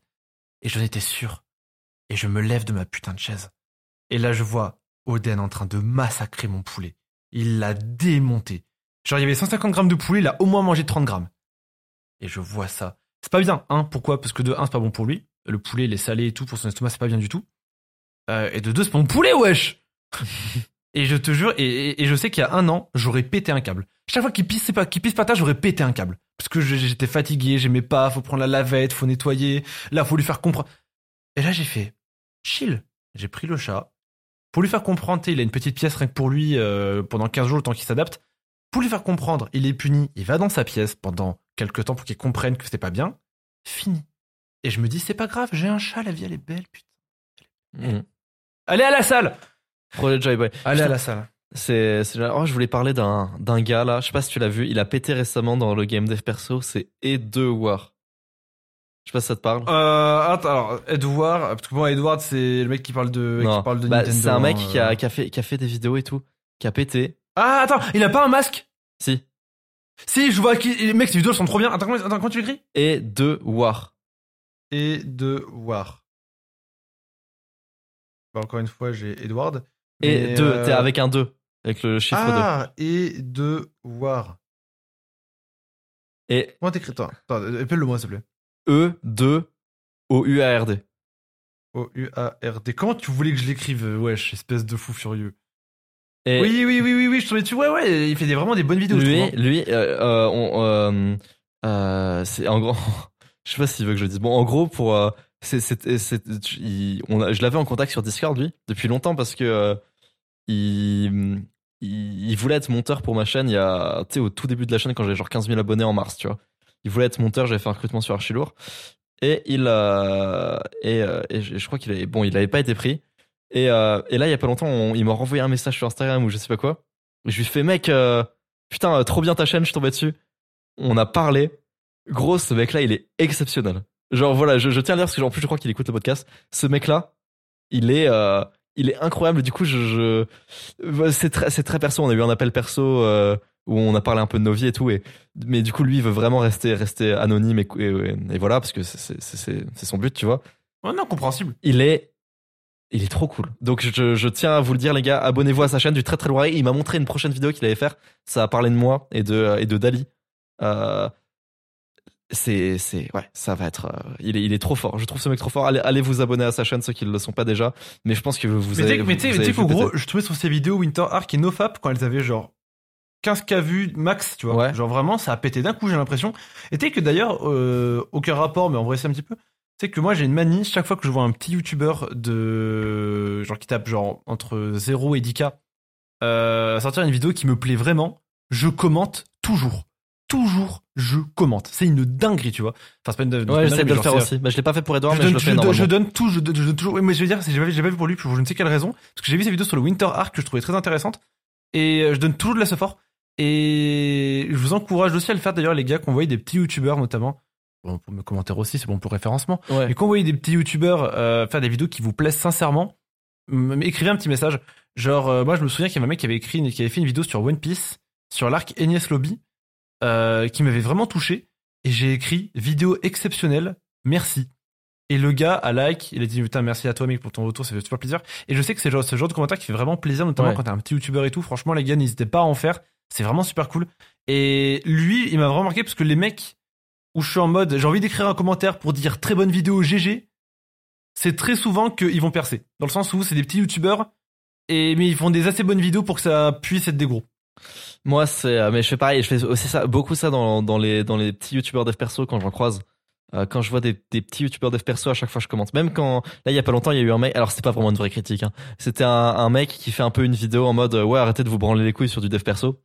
Et j'en étais sûr. Et je me lève de ma putain de chaise. Et là, je vois Oden en train de massacrer mon poulet. Il l'a démonté. Genre, il y avait 150 grammes de poulet, il a au moins mangé 30 grammes. Et je vois ça. C'est pas bien, hein. Pourquoi? Parce que de un, c'est pas bon pour lui. Le poulet, il est salé et tout, pour son estomac, c'est pas bien du tout. Euh, et de deux, c'est pas mon poulet, wesh Et je te jure, et, et- et je sais qu'il y a un an, j'aurais pété un câble. Chaque fois qu'il pisse, pas, qu'il pisse pas tard, j'aurais pété un câble. Parce que j'étais fatigué, j'aimais pas, faut prendre la lavette, faut nettoyer. Là, faut lui faire comprendre. Et là, j'ai fait chill. J'ai pris le chat. Pour lui faire comprendre, il a une petite pièce rien que pour lui euh, pendant 15 jours, le temps qu'il s'adapte. Pour lui faire comprendre, il est puni, il va dans sa pièce pendant quelques temps pour qu'il comprenne que c'est pas bien. Fini. Et je me dis, c'est pas grave, j'ai un chat, la vie elle est belle, putain. mm. Allez à la salle Projet Joy Boy. Allez Je à la salle. C'est, oh, je voulais parler d'un, d'un gars là. Je sais pas si tu l'as vu. Il a pété récemment dans le game dev perso. C'est E2 War. Je sais pas si ça te parle. Euh, attends, alors, Edward, parce que moi, Edward, c'est le mec qui parle de, Non. qui parle de Bah, Nintendo. c'est un mec hein, qui, a, euh. qui, a fait, qui a fait des vidéos et tout, qui a pété. Ah, attends, il a pas un masque? Si. Si, je vois qui, les mecs, ces vidéos sont trop bien. Attends, comment, attends, comment tu l'écris? Et de War. Et de War. Bah, encore une fois, j'ai Edward. Et Mais, 2, euh, t'es avec un 2, avec le chiffre Ah, et de War. 2. Et Comment t'écris, toi? Attends, appelle-le moi, s'il te plaît. E, 2, O-U-A-R-D. Comment tu voulais que je l'écrive? Wesh, espèce de fou furieux. Et Oui, oui, oui, oui, oui, je tombais dessus. Ouais, ouais, il fait des, vraiment des bonnes vidéos, je lui, trouve. hein. lui, euh, euh, on, euh, euh, c'est en gros, je sais pas s'il veut que je le dise. Bon, en gros, pour, euh, c'est, c'est, c'est- il- on a- je l'avais en contact sur Discord lui depuis longtemps parce que euh, il, il, il voulait être monteur pour ma chaîne. Il y a, tu sais, au tout début de la chaîne quand j'avais genre 15 000 abonnés en mars, tu vois. Il voulait être monteur. J'avais fait un recrutement sur Archilour et il, euh, et, euh, et je, crois qu'il avait, bon, il avait pas été pris. Et, euh, et là, il y a pas longtemps, on- il m'a renvoyé un message sur Instagram ou je sais pas quoi. Je lui fais, mec, putain, trop bien ta chaîne, je suis tombé dessus. On a parlé. Gros, ce mec-là, il est exceptionnel. Genre, voilà, je, tiens à le dire parce que, en plus, je crois qu'il écoute le podcast. Ce mec-là, il est, il est incroyable. Du coup, je, c'est très, c'est très perso. On a eu un appel perso où on a parlé un peu de nos vies et tout. Et, mais du coup, lui, il veut vraiment rester, rester anonyme et, et, et voilà, parce que c'est, son but, tu vois Ouais, non, compréhensible. il est il est trop cool. Donc je, je tiens à vous le dire les gars, abonnez-vous à sa chaîne du très très loin. Il m'a montré une prochaine vidéo qu'il allait faire. Ça a parlé de moi et de et de Dali. Euh, c'est c'est ouais, ça va être. euh, il est il est trop fort. Je trouve ce mec trop fort. Allez allez vous abonner à sa chaîne ceux qui ne le sont pas déjà. Mais je pense que vous Mais avez. tu sais- mais tu sais- gros, je trouvais sur ces vidéos Winter Arc et NoFap quand elles avaient genre 15k vues max, tu vois. Ouais. Genre vraiment, ça a pété d'un coup, j'ai l'impression. Et tu sais que d'ailleurs, euh, aucun rapport, mais en vrai, c'est un petit peu. Tu sais que moi, j'ai une manie, chaque fois que je vois un petit youtubeur de. genre qui tape genre entre 0 et 10k, euh, sortir une vidéo qui me plaît vraiment, je commente toujours. Toujours, je commente. C'est une dinguerie, tu vois. Enfin, c'est pas une, une Ouais, dinguerie, j'essaie de le faire c'est- aussi. Bah, je l'ai pas fait pour Edouard, je mais je donne, le je, fais je donne tout, je donne, je donne toujours. oui, Mais je veux dire, c'est- j'ai pas, pas vu pour lui pour je ne sais quelle raison, parce que j'ai vu ses vidéos sur le Winter Arc que je trouvais très intéressante, et euh, je donne toujours de la support. Et je vous encourage aussi à le faire d'ailleurs, les gars, qu'on voyait des petits youtubeurs notamment. Bon, pour mes commentaires aussi, c'est bon pour le référencement. Ouais. Mais quand vous voyez des petits youtubeurs euh, faire des vidéos qui vous plaisent sincèrement, écrivez un petit message. Genre, euh, moi je me souviens qu'il y avait un mec qui avait écrit, une- qui avait fait une vidéo sur One Piece, sur l'arc Enies Lobby, euh, qui m'avait vraiment touché. Et j'ai écrit vidéo exceptionnelle, merci. Et le gars a like, il a dit putain merci à toi mec pour ton retour, ça fait super plaisir. Et je sais que c'est ce genre de commentaire qui fait vraiment plaisir, notamment Ouais. quand t'es un petit youtubeur et tout. Franchement les gars, n'hésitez pas à en faire, c'est vraiment super cool. Et lui, il m'a vraiment marqué parce que les mecs où je suis en mode j'ai envie d'écrire un commentaire pour dire très bonne vidéo GG, c'est très souvent qu'ils vont percer. Dans le sens où c'est des petits youtubeurs, et, mais ils font des assez bonnes vidéos pour que ça puisse être des gros. Moi, c'est, euh, mais je fais pareil. Je fais aussi ça, beaucoup ça dans, dans les, dans les petits youtubeurs dev perso quand j'en croise. Euh, quand je vois des, petits youtubeurs dev perso, à chaque fois je commente. Même quand, là, il y a pas longtemps, il y a eu un mec, alors c'était pas vraiment une vraie critique, hein. C'était un, un mec qui fait un peu une vidéo en mode, euh, ouais, arrêtez de vous branler les couilles sur du dev perso.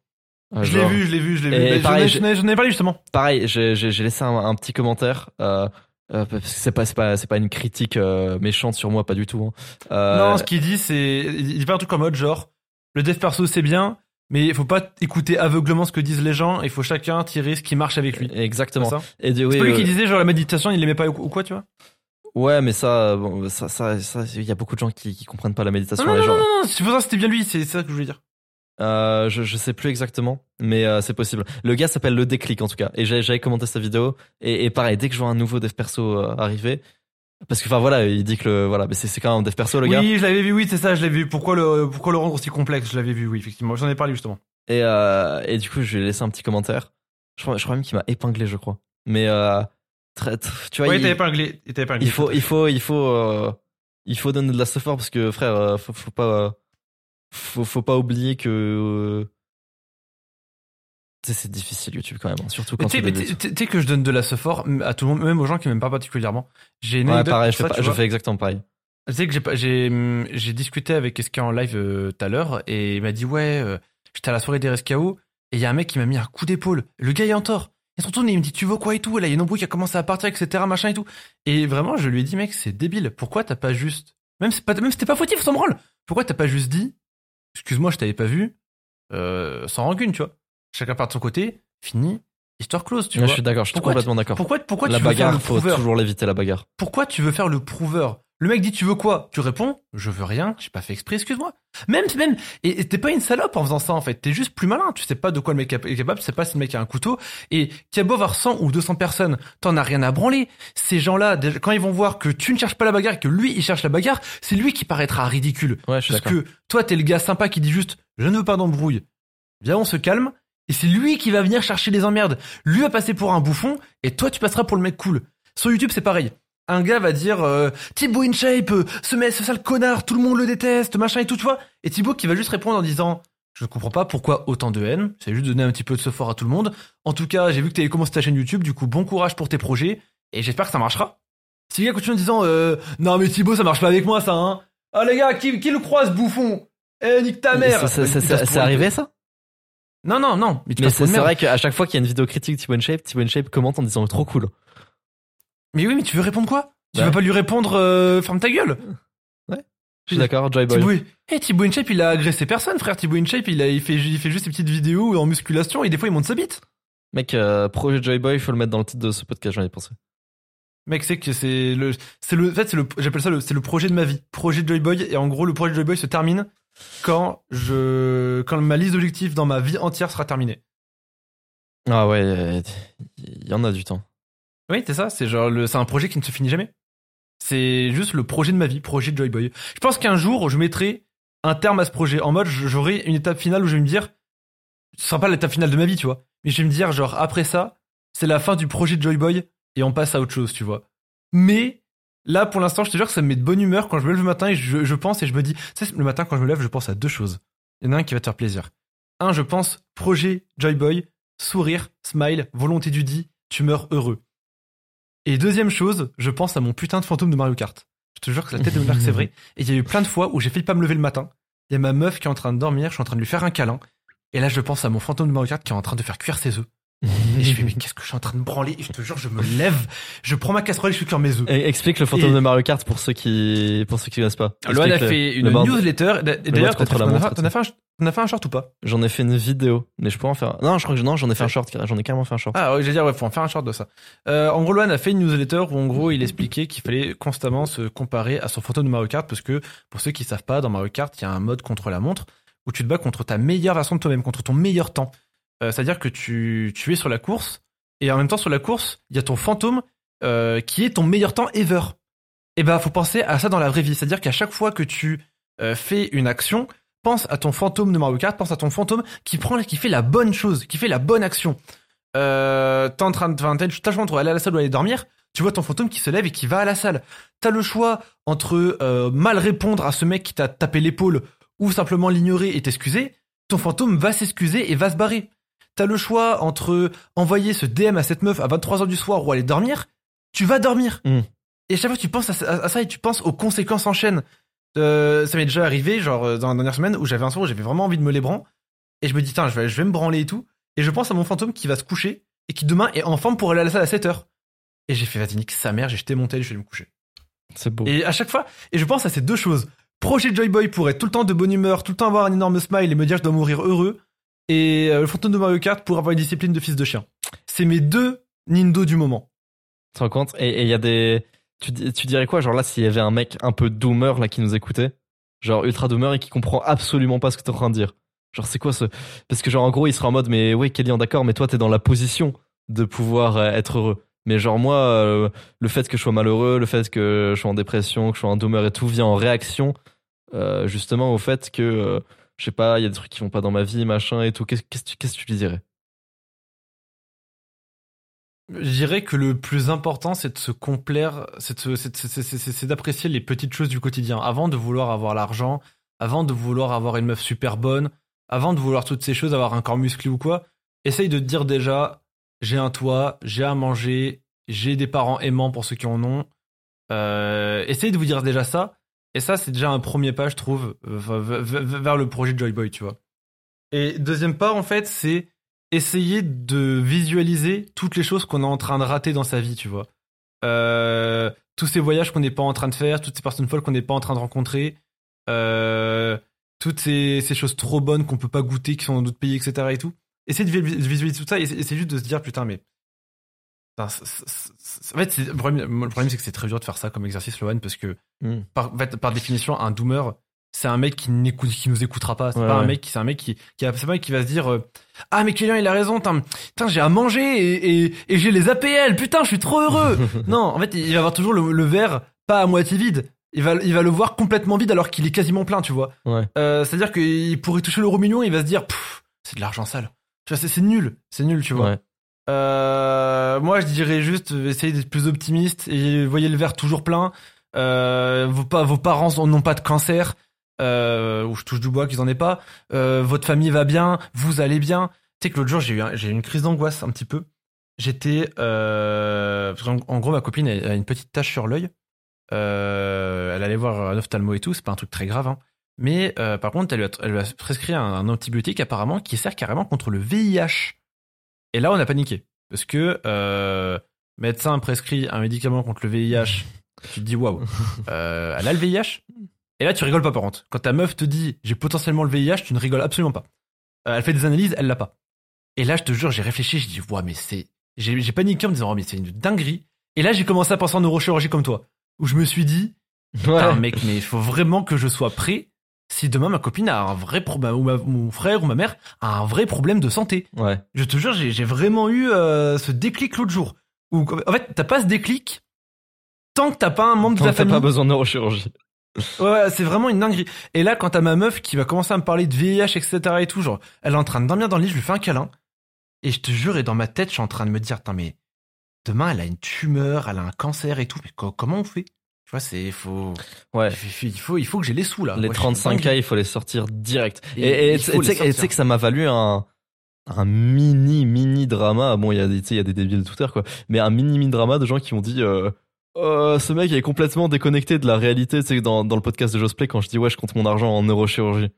Euh, je l'ai vu, je l'ai vu, je l'ai vu. Pareil, j'en ai- j'en ai- j'en ai parlé justement. Pareil, j'ai, laissé un, un petit commentaire, euh, euh, c'est pas, c'est pas, c'est pas une critique euh, méchante sur moi, pas du tout. Hein. Euh, Non, ce qu'il dit, c'est. Il dit pas un truc en mode genre, le dev perso c'est bien, mais il faut pas écouter aveuglement ce que disent les gens, il faut chacun tirer ce qui marche avec lui. Exactement. C'est Et oui, pas lui euh, qui disait genre la méditation, il l'aimait pas ou ou quoi, tu vois ouais, mais ça, bon, ça, ça, ça, il y a beaucoup de gens qui, qui comprennent pas la méditation. Non, non, non, non, non, c'est pour ça que c'était bien lui, c'est ça que je voulais dire. Euh, je, je sais plus exactement, mais euh, c'est possible. Le gars s'appelle Le Déclic en tout cas, et j'avais commenté sa vidéo. Et, et pareil, dès que je vois un nouveau dev perso euh, arriver, parce que enfin voilà, il dit que le voilà, mais c'est quand même un dev perso le gars. Oui, je l'avais vu, oui, c'est ça, je l'ai vu. Pourquoi le, pourquoi le rendre aussi complexe? Je l'avais vu, oui, effectivement. J'en ai parlé justement. Et et du coup, je lui ai laissé un petit commentaire. Je crois, je crois même qu'il m'a épinglé, je crois. Mais très, tu vois, Ouais, il, épinglé. t'avais épinglé. il faut, il faut, il faut, il faut donner de la support parce que frère, faut, faut pas, faut, faut pas oublier que euh, c'est difficile YouTube quand même, hein, surtout quand Tu sais, que je donne de la support à tout le monde, même aux gens qui m'aiment pas particulièrement. J'ai une Ouais, pareil, je fais, pas- je exactement pareil. Tu sais que j'ai discuté avec Eska en live euh, tout à l'heure et il m'a dit ouais euh, j'étais à la soirée des RSKO et il y a un mec qui m'a mis un coup d'épaule. Le gars il est en tort. Il se retourne et il me dit tu veux quoi et tout? Et là il y a une embrouille qui a commencé à partir etc machin et tout. Et vraiment je lui ai dit mec c'est débile. Pourquoi t'as pas juste même pas même si t'es pas fautif s'en branle. Pourquoi t'as pas juste dit excuse-moi je t'avais pas vu euh, sans rancune tu vois. Chacun part de son côté fini histoire close, tu Ouais, je vois. suis d'accord, je suis Pourquoi complètement d'accord. Pourquoi, pourquoi La tu veux faire le faut toujours l'éviter la bagarre. Pourquoi tu veux faire le prouveur Le mec dit tu veux quoi Tu réponds je veux rien, j'ai pas fait exprès, excuse-moi. Même même et t'es pas une salope en faisant ça en fait, t'es juste plus malin, tu sais pas de quoi le mec est capable, tu sais pas si le mec a un couteau et qu'il y a beau avoir 100 ou 200 personnes, t'en as rien à branler. Ces gens-là quand ils vont voir que tu ne cherches pas la bagarre et que lui il cherche la bagarre, c'est lui qui paraîtra ridicule Ouais, je suis parce que toi t'es le gars sympa qui dit juste je ne veux pas d'embrouille. Viens, on se calme et c'est lui qui va venir chercher les emmerdes. Lui va passer pour un bouffon et toi tu passeras pour le mec cool. Sur YouTube, c'est pareil. Un gars va dire euh, Thibaut InShape, euh, ce mec, ce sale connard, tout le monde le déteste, machin et tout, tu vois. Et Thibaut qui va juste répondre en disant Je ne comprends pas pourquoi autant de haine. C'est juste donner un petit peu de fort à tout le monde. En tout cas, j'ai vu que tu avais commencé ta chaîne YouTube, du coup, bon courage pour tes projets et j'espère que ça marchera. Si le gars continue en disant euh, Non, mais Thibaut, ça marche pas avec moi, ça, hein. Ah, les gars, qui, qui le croise, bouffon? Eh, nique ta mère Ça- ça- ça- ça- ça? Non, non, non. Mais c'est vrai qu'à chaque fois qu'il y a une vidéo critique de Thibaut InShape, Thibaut InShape commente en disant trop cool. Mais oui, mais tu veux répondre quoi? Tu Ouais. veux pas lui répondre euh, ferme ta gueule Je suis d'accord, Joy Boy. Hey, Thibaut InShape, il a agressé personne, frère. Thibaut InShape, il, a, il, fait, il fait juste des petites vidéos en musculation et des fois il monte sa bite. Mec, euh, projet Joy Boy, il faut le mettre dans le titre de ce podcast, j'en ai pensé. Mec, c'est que c'est le, c'est le, en fait, c'est le, j'appelle ça le, c'est le projet de ma vie. Projet Joy Boy. Et en gros, le projet Joy Boy se termine quand je, quand ma liste d'objectifs dans ma vie entière sera terminée. Ah ouais, il y en a du temps. Oui, c'est ça. C'est genre le, c'est un projet qui ne se finit jamais. C'est juste le projet de ma vie, projet de Joy Boy. Je pense qu'un jour, je mettrai un terme à ce projet. En mode, j'aurai une étape finale où je vais me dire, ce sera pas l'étape finale de ma vie, tu vois. Mais je vais me dire, genre, après ça, c'est la fin du projet de Joy Boy et on passe à autre chose, tu vois. Mais, là, pour l'instant, je te jure que ça me met de bonne humeur quand je me lève le matin et je, je pense et je me dis, tu sais, le matin, quand je me lève, je pense à deux choses. Il y en a un qui va te faire plaisir. Un, je pense, projet Joy Boy, sourire, smile, volonté du dit, tu meurs heureux. Et deuxième chose, je pense à mon putain de fantôme de Mario Kart. Je te jure que la tête de mon c'est vrai. Et il y a eu plein de fois où j'ai failli pas me lever le matin. Il y a ma meuf qui est en train de dormir, je suis en train de lui faire un câlin. Et là, je pense à mon fantôme de Mario Kart qui est en train de faire cuire ses œufs. Et je fais, mais qu'est-ce que je suis en train de branler? Et je te jure, je me lève, je prends ma casserole et je cuire mes œufs. Et Explique le fantôme Et- de Mario Kart pour ceux qui, pour ceux qui connaissent pas. Loan a fait une newsletter. Et D'ailleurs, t'en as fait- t'en as fait un- t'en as fait un short ou pas? J'en ai fait une vidéo, mais je peux en faire. Non, je crois que non, j'en ai fait un short. J'en ai carrément fait un short. Ah ouais, j'allais dire, ouais, faut en faire un short de ça. Euh, en gros, Loan a fait une newsletter où en gros, il expliquait qu'il fallait constamment se comparer à son fantôme de Mario Kart parce que, pour ceux qui savent pas, dans Mario Kart, il y a un mode contre la montre où tu te bats contre ta meilleure version de toi-même, contre ton meilleur temps. Euh, C'est-à-dire que tu, es sur la course et en même temps sur la course, il y a ton fantôme euh, qui est ton meilleur temps ever. Et ben, faut penser à ça dans la vraie vie. C'est-à-dire qu'à chaque fois que tu euh, fais une action, pense à ton fantôme de Mario Kart, pense à ton fantôme qui prend, qui fait la bonne chose, qui fait la bonne action t'es en train de, t'as le choix entre aller à la salle ou aller dormir, tu vois ton fantôme qui se lève et qui va à la salle. T'as le choix entre mal répondre à ce mec qui t'a tapé l'épaule ou simplement l'ignorer et t'excuser. Ton fantôme va s'excuser et va se barrer. T'as le choix entre envoyer ce DM à cette meuf à 23h du soir ou aller dormir. Tu vas dormir. Mm. Et chaque fois tu penses à, ça- à ça et tu penses aux conséquences en chaîne. Euh, ça m'est déjà arrivé, genre euh, dans la dernière semaine où j'avais un soir où j'avais vraiment envie de me les branler. Et je me dis, tiens, je vais, je vais me branler et tout. Et je pense à mon fantôme qui va se coucher et qui demain est en forme pour aller à la salle à 7h. Et j'ai fait, vas-y, nique sa mère, j'ai jeté mon tel, je vais me coucher. C'est beau. Et à chaque fois, et je pense à ces deux choses. Projet Joy Boy pour être tout le temps de bonne humeur, tout le temps avoir un énorme smile et me dire je dois mourir heureux. Et euh, le fantôme de Mario Kart pour avoir une discipline de fils de chien. C'est mes deux Nindo du moment. Tu te rends compte? Et il y a des. Tu, di- tu dirais quoi Genre là, s'il y avait un mec un peu doomer là qui nous écoutait, genre ultra doomer et qui comprend absolument pas ce que t'es en train de dire. Genre c'est quoi ce Parce que genre en gros, il sera en mode mais oui, Kélian, d'accord, mais toi t'es dans la position de pouvoir euh, être heureux. Mais genre moi, euh, le fait que je sois malheureux, le fait que je sois en dépression, que je sois un doomer et tout vient en réaction justement au fait que je sais pas, il y a des trucs qui vont pas dans ma vie, machin et tout. Qu'est-ce que tu- lui dirais? Je dirais que le plus important, c'est de se complaire, c'est d'apprécier les petites choses du quotidien. Avant de vouloir avoir l'argent, avant de vouloir avoir une meuf super bonne, avant de vouloir toutes ces choses, avoir un corps musclé ou quoi, essaye de te dire déjà, j'ai un toit, j'ai à manger, j'ai des parents aimants pour ceux qui en ont. Euh, essaye de vous dire déjà ça. Et ça, c'est déjà un premier pas, je trouve, vers le projet de Joy Boy, tu vois. Et deuxième pas, en fait, c'est essayer de visualiser toutes les choses qu'on est en train de rater dans sa vie, tu vois. Euh, tous ces voyages qu'on n'est pas en train de faire, toutes ces personnes folles qu'on n'est pas en train de rencontrer, euh, toutes ces, choses trop bonnes qu'on peut pas goûter, qui sont dans d'autres pays, etc. et tout. essayer de vi- de visualiser tout ça et c'est juste de se dire putain mais putain, c'est- c'est- c'est- en fait le problème, c'est que c'est très dur de faire ça comme exercice Lohan parce que Hmm. par, en fait, par définition un doomer c'est un mec qui n'écoute qui nous écoutera pas. C'est Ouais, pas un mec qui c'est un mec qui qui a- un mec qui va se dire euh, ah mais Kylian il a raison putain, j'ai à manger et, et, et j'ai les APL putain je suis trop heureux. Non en fait il va avoir toujours le, le verre pas à moitié vide. Il va il va le voir complètement vide alors qu'il est quasiment plein tu vois. Ouais. euh, c'est à dire qu'il pourrait toucher l'euro million il va se dire c'est de l'argent sale. Tu vois c'est nul c'est nul tu vois. Euh, moi, je dirais juste essayez d'être plus optimiste et voyez le verre toujours plein. Euh, vos, pa- vos parents n'ont pas de cancer, euh, ou je touche du bois qu'ils en aient pas. Euh, votre famille va bien, vous allez bien. Tu sais que l'autre jour, j'ai eu, une crise d'angoisse un petit peu. J'étais, euh, parce en gros, ma copine a une petite tache sur l'œil. Elle allait voir un ophtalmo et tout, c'est pas un truc très grave. Hein. Mais par contre, elle lui a, prescrit un antibiotique apparemment qui sert carrément contre le VIH. Et là, on a paniqué. Parce que euh, médecin prescrit un médicament contre le VIH, tu te dis waouh, euh, elle a le VIH Et là, tu rigoles pas par contre. Quand ta meuf te dit j'ai potentiellement le VIH, tu ne rigoles absolument pas. Euh, elle fait des analyses, elle l'a pas. Et là, je te jure, j'ai réfléchi, j'ai dit waouh, mais c'est. J'ai paniqué en me disant oh, mais c'est une dinguerie. Et là, j'ai commencé à penser en neurochirurgie comme toi, où je me suis dit Putain, mec, mais il faut vraiment que je sois prêt si demain ma copine a un vrai problème, ou ma- mon frère ou ma mère a un vrai problème de santé. Ouais. Je te jure, j'ai vraiment eu euh, ce déclic l'autre jour. Où, en fait, t'as pas ce déclic tant que t'as pas un membre de ta que t'as famille. pas besoin de neurochirurgie. Ouais, c'est vraiment une dinguerie. Et là, quand t'as ma meuf qui va commencer à me parler de VIH, etc. et tout, genre, elle est en train de dormir dans le lit, je lui fais un câlin. Et je te jure, et dans ma tête, je suis en train de me dire, mais demain, elle a une tumeur, elle a un cancer et tout, mais co- comment on fait? Tu vois, c'est, faut, Ouais. il faut, il faut, que j'ai les sous là. Les Moi, je suis 35K, dingue. il faut les sortir direct. Et tu sais que ça m'a valu un un mini mini drama. Bon, il y a des il y a des débiles de Twitter quoi, mais un mini mini drama de gens qui ont dit euh, Euh, ce mec est complètement déconnecté de la réalité, tu sais dans dans le podcast de Josplay quand je dis ouais, je compte mon argent en neurochirurgie.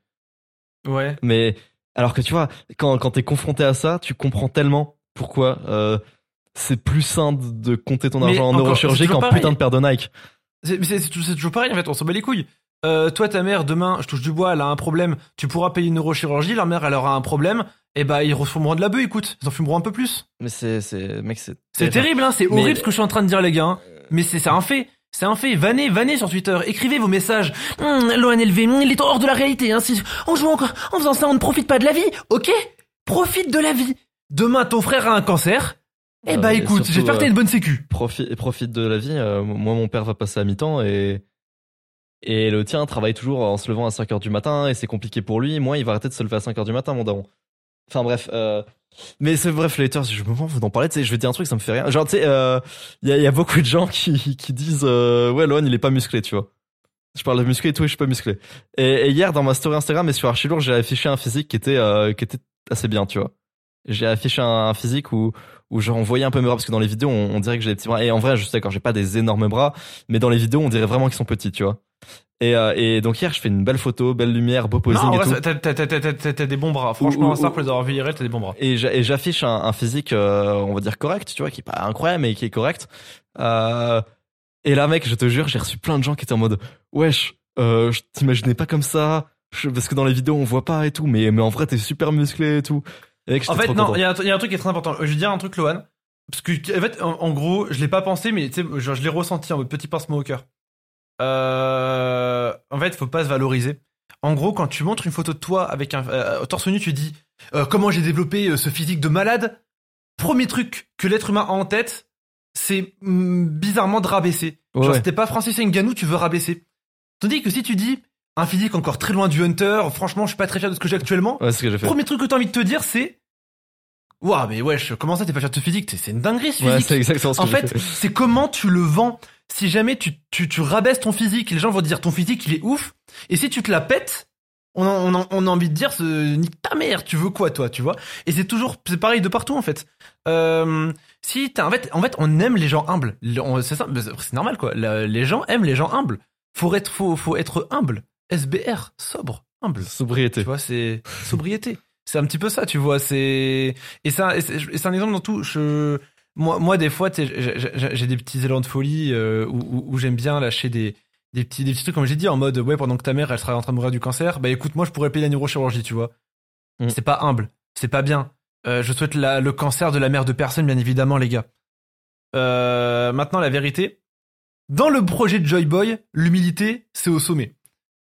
Ouais. Mais alors que tu vois, quand quand t'es confronté à ça, tu comprends tellement pourquoi euh, c'est plus sain de, de compter ton Mais argent en neurochirurgie c'est qu'en putain de paire de Nike. C'est toujours pareil en fait, on s'en bat les couilles. Euh, toi, ta mère, demain, je touche du bois, elle a un problème, tu pourras payer une neurochirurgie, leur mère, elle aura un problème, et bah ils refumeront de la bœuf, écoute, ils en fumeront un peu plus. Mais c'est c'est mec c'est C'est terrible, hein, c'est Mais- horrible ce que je suis en train de dire, les gars. hein. Mais c'est c'est un fait. C'est un fait. Vannez, vannez sur Twitter. Écrivez vos messages. Hum, L'ONLV, hum, il est hors de la réalité. Hein. Si, en jouant, encore- en faisant ça, on ne profite pas de la vie. Ok? Profite de la vie. Demain, ton frère a un cancer. Eh Euh, bah et écoute, j'espère que t'as euh, une bonne sécu. profite profite de la vie. Euh, moi, mon père va passer à mi-temps et et le tien travaille toujours en se levant à 5 heures du matin et c'est compliqué pour lui. Moi, il va arrêter de se lever à 5 heures du matin, mon daron. Enfin bref. Euh... Mais c'est bref, les haters, je me vous d'en parler. Tu sais, je vais dire un truc, ça me fait rien. Genre, tu sais, euh, il y, a, y a beaucoup de gens qui qui disent euh, ouais, Lohan, il est pas musclé, tu vois. Je parle de musclé et tout, et je suis pas musclé. Et, et hier, dans ma story Instagram et sur Archilour, j'ai affiché un physique qui était euh, qui était assez bien, tu vois. J'ai affiché un, un physique où où genre on voyait un peu mes bras parce que dans les vidéos on, on dirait que j'ai des petits bras. Et en vrai je suis d'accord j'ai pas des énormes bras mais dans les vidéos on dirait vraiment qu'ils sont petits tu vois. Et, euh, et donc hier je fais une belle photo belle lumière beau posing Non, en et vrai, tout. ça- t'as- des bons bras. Franchement, Ou- à ça, ou- pour les avoir vus t'as des bons bras. et j'a- et j'affiche un, un physique euh, on va dire correct tu vois qui est pas incroyable mais qui est correct. Euh, et là mec je te jure j'ai reçu plein de gens qui étaient en mode wesh euh, je t'imaginais pas comme ça parce que dans les vidéos on voit pas et tout mais mais en vrai t'es super musclé et tout mec, En fait, non, il y, a un truc- qui est très important. Je vais dire un truc, Lohan. Parce que, en fait, en, en gros, je l'ai pas pensé, mais tu sais, genre, je l'ai ressenti en mode petit pincement au cœur. Euh, en fait, faut pas se valoriser. En gros, quand tu montres une photo de toi avec un euh, torse nu, tu dis euh, comment j'ai développé euh, ce physique de malade. Premier truc que l'être humain a en tête, c'est mm, bizarrement de rabaisser. Ouais, Genre, ouais. si t'es pas Francis Ngannou, tu veux rabaisser. Tandis que si tu dis un physique encore très loin du hunter, franchement, je suis pas très fier de ce que j'ai actuellement. ouais ce que j'ai fait Premier truc que t'as envie de te dire, c'est Waouh, mais wesh, comment ça t'es pas fier de ce physique? C'est- une dinguerie ce ouais physique. c'est exactement ce que en j'ai fait, c'est comment tu le vends. Si jamais tu, tu, tu rabaisses ton physique, les gens vont te dire ton physique il est ouf. Et si tu te la pètes, on a, on a, on a envie de dire ce, nique ta mère, tu veux quoi toi, tu vois? Et c'est toujours, c'est pareil de partout en fait. Euh, si t'as, en fait, en fait, on aime les gens humbles. C'est ça, c'est normal quoi. Le- les gens aiment les gens humbles. Faut être, faut, faut être humble. SBR, sobre, humble. sobriété Tu vois, c'est sobriété. C'est un petit peu ça, tu vois. C'est et ça, c'est un exemple dans tout. Je, moi, moi, des fois, j'ai- des petits élans de folie euh, où, où- où j'aime bien lâcher des des petits des petits trucs comme j'ai dit en mode ouais pendant que ta mère elle sera en train de mourir du cancer bah écoute moi je pourrais payer la neurochirurgie tu vois Mm. c'est pas humble c'est pas bien Euh, je souhaite la- le cancer de la mère de personne, bien évidemment, les gars. Euh, maintenant, la vérité. Dans le projet de Joy Boy, l'humilité, c'est au sommet.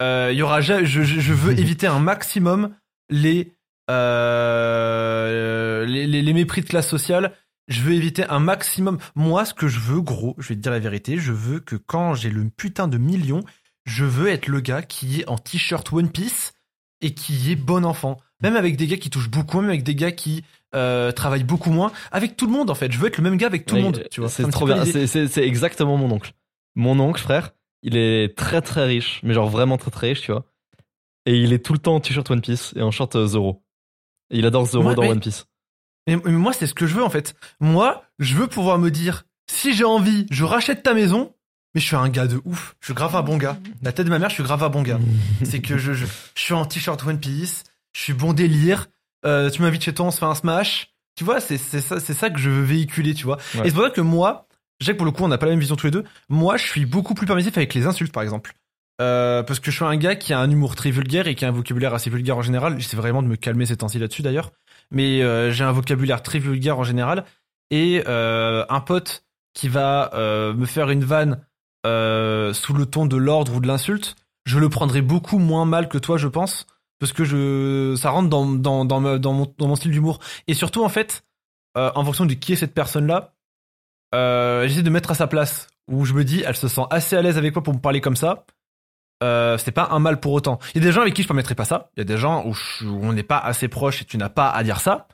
Euh, y aura, je, je, je veux éviter un maximum les, euh, les, les, les mépris de classe sociale. Je veux éviter un maximum. Moi, ce que je veux, gros, je vais te dire la vérité, je veux que quand j'ai le putain de million, je veux être le gars qui est en t-shirt One Piece et qui est bon enfant. Même avec des gars qui touchent beaucoup, même avec des gars qui euh, travaillent beaucoup moins. Avec tout le monde, en fait. Je veux être le même gars avec tout le monde, tu vois. C'est trop bien. c'est exactement mon oncle. Mon oncle, frère, il est très très riche, mais genre vraiment très très riche, tu vois. Et il est tout le temps en t-shirt One Piece et en short euh, Zoro. Et il adore Zoro dans mais- One Piece. Mais, mais moi, c'est ce que je veux, en fait. Moi, je veux pouvoir me dire, si j'ai envie, je rachète ta maison, mais je suis un gars de ouf. Je suis grave un bon gars. La tête de ma mère, je suis grave un bon gars. c'est que je, je, je suis en t-shirt One Piece, je suis bon délire, euh, tu m'invites chez toi, on se fait un smash. Tu vois, c'est c'est ça, c'est ça que je veux véhiculer, tu vois. Ouais. Et c'est pour ça que moi, je sais que pour le coup, on n'a pas la même vision tous les deux. Moi, je suis beaucoup plus permissif avec les insultes, par exemple. Euh, parce que je suis un gars qui a un humour très vulgaire et qui a un vocabulaire assez vulgaire en général. J'essaie vraiment de me calmer ces temps-ci là-dessus d'ailleurs. Mais euh, j'ai un vocabulaire très vulgaire en général. Et euh, un pote qui va me faire une vanne sous le ton de l'ordre ou de l'insulte, je le prendrai beaucoup moins mal que toi, je pense. Parce que je, ça rentre dans, dans, dans, mon, mon style d'humour. Et surtout, en fait, en fonction de qui est cette personne-là, euh, j'essaie de mettre à sa place. Où je me dis, elle se sent assez à l'aise avec moi pour me parler comme ça. Euh, c'est pas un mal pour autant. Il y a des gens avec qui je permettrai pas ça. Il y a des gens où, je- où on n'est pas assez proche et tu n'as pas à dire ça.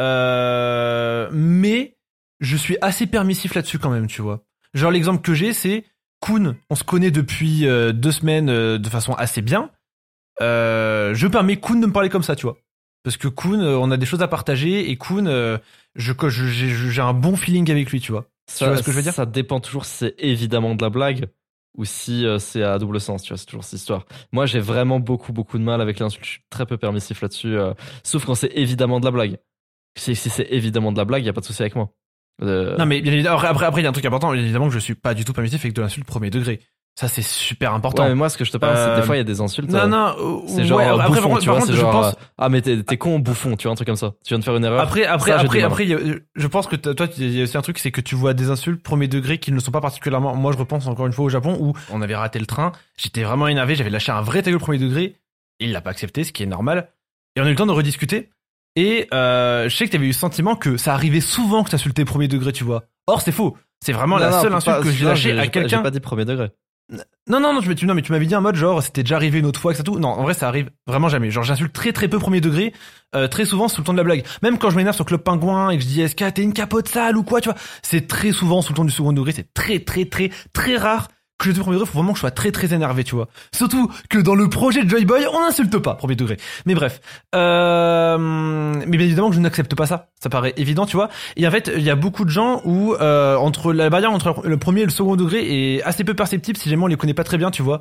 Euh, mais je suis assez permissif là-dessus quand même, tu vois. Genre l'exemple que j'ai, c'est Kuhn. On se connaît depuis euh, deux semaines euh, de façon assez bien. Euh, je permets Kuhn de me parler comme ça, tu vois. Parce que Kuhn, on a des choses à partager et Kuhn, je, j'ai un bon feeling avec lui, tu vois. Ça, vois ce que je veux dire Ça dépend toujours si c'est évidemment de la blague ou si euh, c'est à double sens, tu vois, c'est toujours cette histoire. Moi, j'ai vraiment beaucoup, beaucoup de mal avec l'insulte. Je suis très peu permissif là-dessus, euh, sauf quand c'est évidemment de la blague. Si, si c'est évidemment de la blague, y a pas de souci avec moi. Euh, Non, mais bien évidemment, après, après, il y a un truc important, évidemment que je suis pas du tout permissif avec de l'insulte premier degré. Ça, c'est super important. ouais, mais moi, ce que je te parle, c'est que Euh, des fois, il y a des insultes. non, euh, non, euh, C'est genre ouais, euh, après, bouffon, par tu par vois, c'est genre pense, euh, ah mais t'es con bouffon, tu vois un truc comme ça. Tu viens de faire une erreur. Après, après, Ça, après, après, a- je pense que toi, il y a aussi un truc, c'est que tu vois des insultes premier degré qui ne sont pas particulièrement. Moi, je repense encore une fois au Japon où on avait raté le train. J'étais vraiment énervé, j'avais lâché un vrai ta premier degré. Il l'a pas accepté, ce qui est normal. Et on a eu le temps de rediscuter. Et euh, je sais que t'avais eu le sentiment que ça arrivait souvent que t'insultais premier degré, tu vois. Or, c'est faux. C'est vraiment Non, la non, seule insulte pas- que j'ai lâchée à quelqu'un. J'ai pas dit premier degré. Non, non, non, tu, tu, non, mais tu m'avais dit un mode genre, c'était déjà arrivé une autre fois, que ça tout. Non, en vrai, ça arrive vraiment jamais. Genre, j'insulte très très peu premier degré, euh, très souvent sous le ton de la blague. Même quand je m'énerve sur Club Pingouin et que je dis, que t'es une capote sale ou quoi, tu vois. C'est très souvent sous le ton du second degré, c'est très très très très rare que je dise premier degré, faut vraiment que je sois très très énervé, tu vois. Surtout que dans le projet de Joy Boy, on n'insulte pas premier degré. Mais bref. Euh, mais bien évidemment que je n'accepte pas ça. Ça paraît évident, tu vois. Et en fait, il y a beaucoup de gens où euh, entre la barrière entre le premier et le second degré est assez peu perceptible si jamais on les connaît pas très bien, tu vois.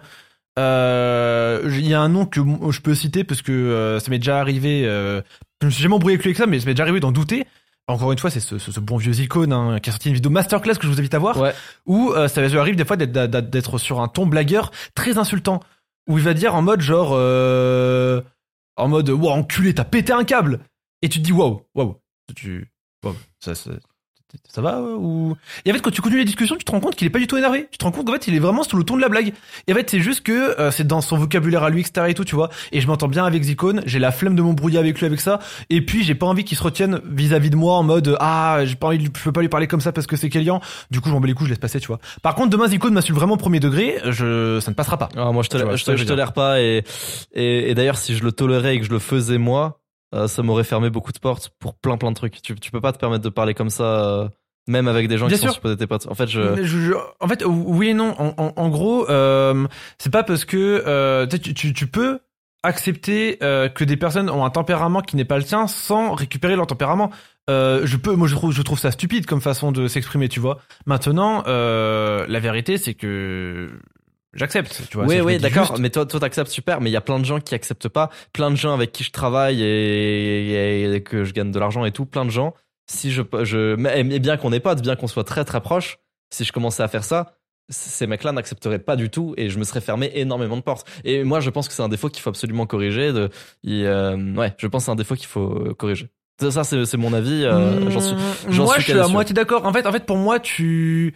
Euh, Il y a un nom que je peux citer parce que euh, ça m'est déjà arrivé. Euh, je me suis jamais embrouillé avec lui avec ça, mais ça m'est déjà arrivé d'en douter. Encore une fois, c'est ce, ce- ce bon vieux icône hein, qui a sorti une vidéo masterclass que je vous invite à voir Ouais. où euh, ça lui arrive des fois d'être- sur un ton blagueur très insultant où il va dire en mode genre euh, en mode wow enculé t'as pété un câble et tu te dis waouh waouh tu waouh ça, ça ça va euh, ou et en fait quand tu continues les discussions tu te rends compte qu'il est pas du tout énervé. Tu te rends compte qu'en fait il est vraiment sur le ton de la blague. Et en fait c'est juste que euh, c'est dans son vocabulaire à lui etc et tout tu vois. Et je m'entends bien avec Zicone j'ai la flemme de m'embrouiller avec lui avec ça. Et puis j'ai pas envie qu'il se retienne vis-à-vis de moi en mode ah j'ai pas envie je peux pas lui parler comme ça parce que c'est Kélian du coup je m'en bats les couilles je laisse passer tu vois. Par contre demain Zicone m'insulte vraiment premier degré je ça ne passera pas. Ah, moi, je, vois, c'est je, tolère pas et, et, et d'ailleurs, si je le tolérais et que je le faisais moi, euh, ça m'aurait fermé beaucoup de portes pour plein plein de trucs. Tu, tu peux pas te permettre de parler comme ça, euh, même avec des gens Bien qui sûr. sont supposés tes potes. En fait, je. Je- je- en fait, oui et non. En, en- en gros, euh, c'est pas parce que euh, tu, tu, tu- tu peux accepter euh, que des personnes ont un tempérament qui n'est pas le tien sans récupérer leur tempérament. Euh, je peux, moi, je trouve, je trouve ça stupide comme façon de s'exprimer, tu vois. Maintenant, euh, la vérité, c'est que j'accepte, tu vois. oui, oui, d'accord. juste- Mais toi, toi, t'acceptes super. Mais il y a plein de gens qui acceptent pas. Plein de gens avec qui je travaille et, et- et que je gagne de l'argent et tout. Plein de gens. Si je, je, mais mais bien qu'on est potes, bien qu'on soit très très proches, si je commençais à faire ça, ces mecs-là n'accepteraient pas du tout et je me serais fermé énormément de portes. Et moi, je pense que c'est un défaut qu'il faut absolument corriger. De, euh, ouais, je pense que c'est un défaut qu'il faut corriger. Ça, c'est c'est mon avis. euh, j'en suis, Mmh, j'en moi, suis je suis à moitié d'accord. En fait, en fait, pour moi, tu,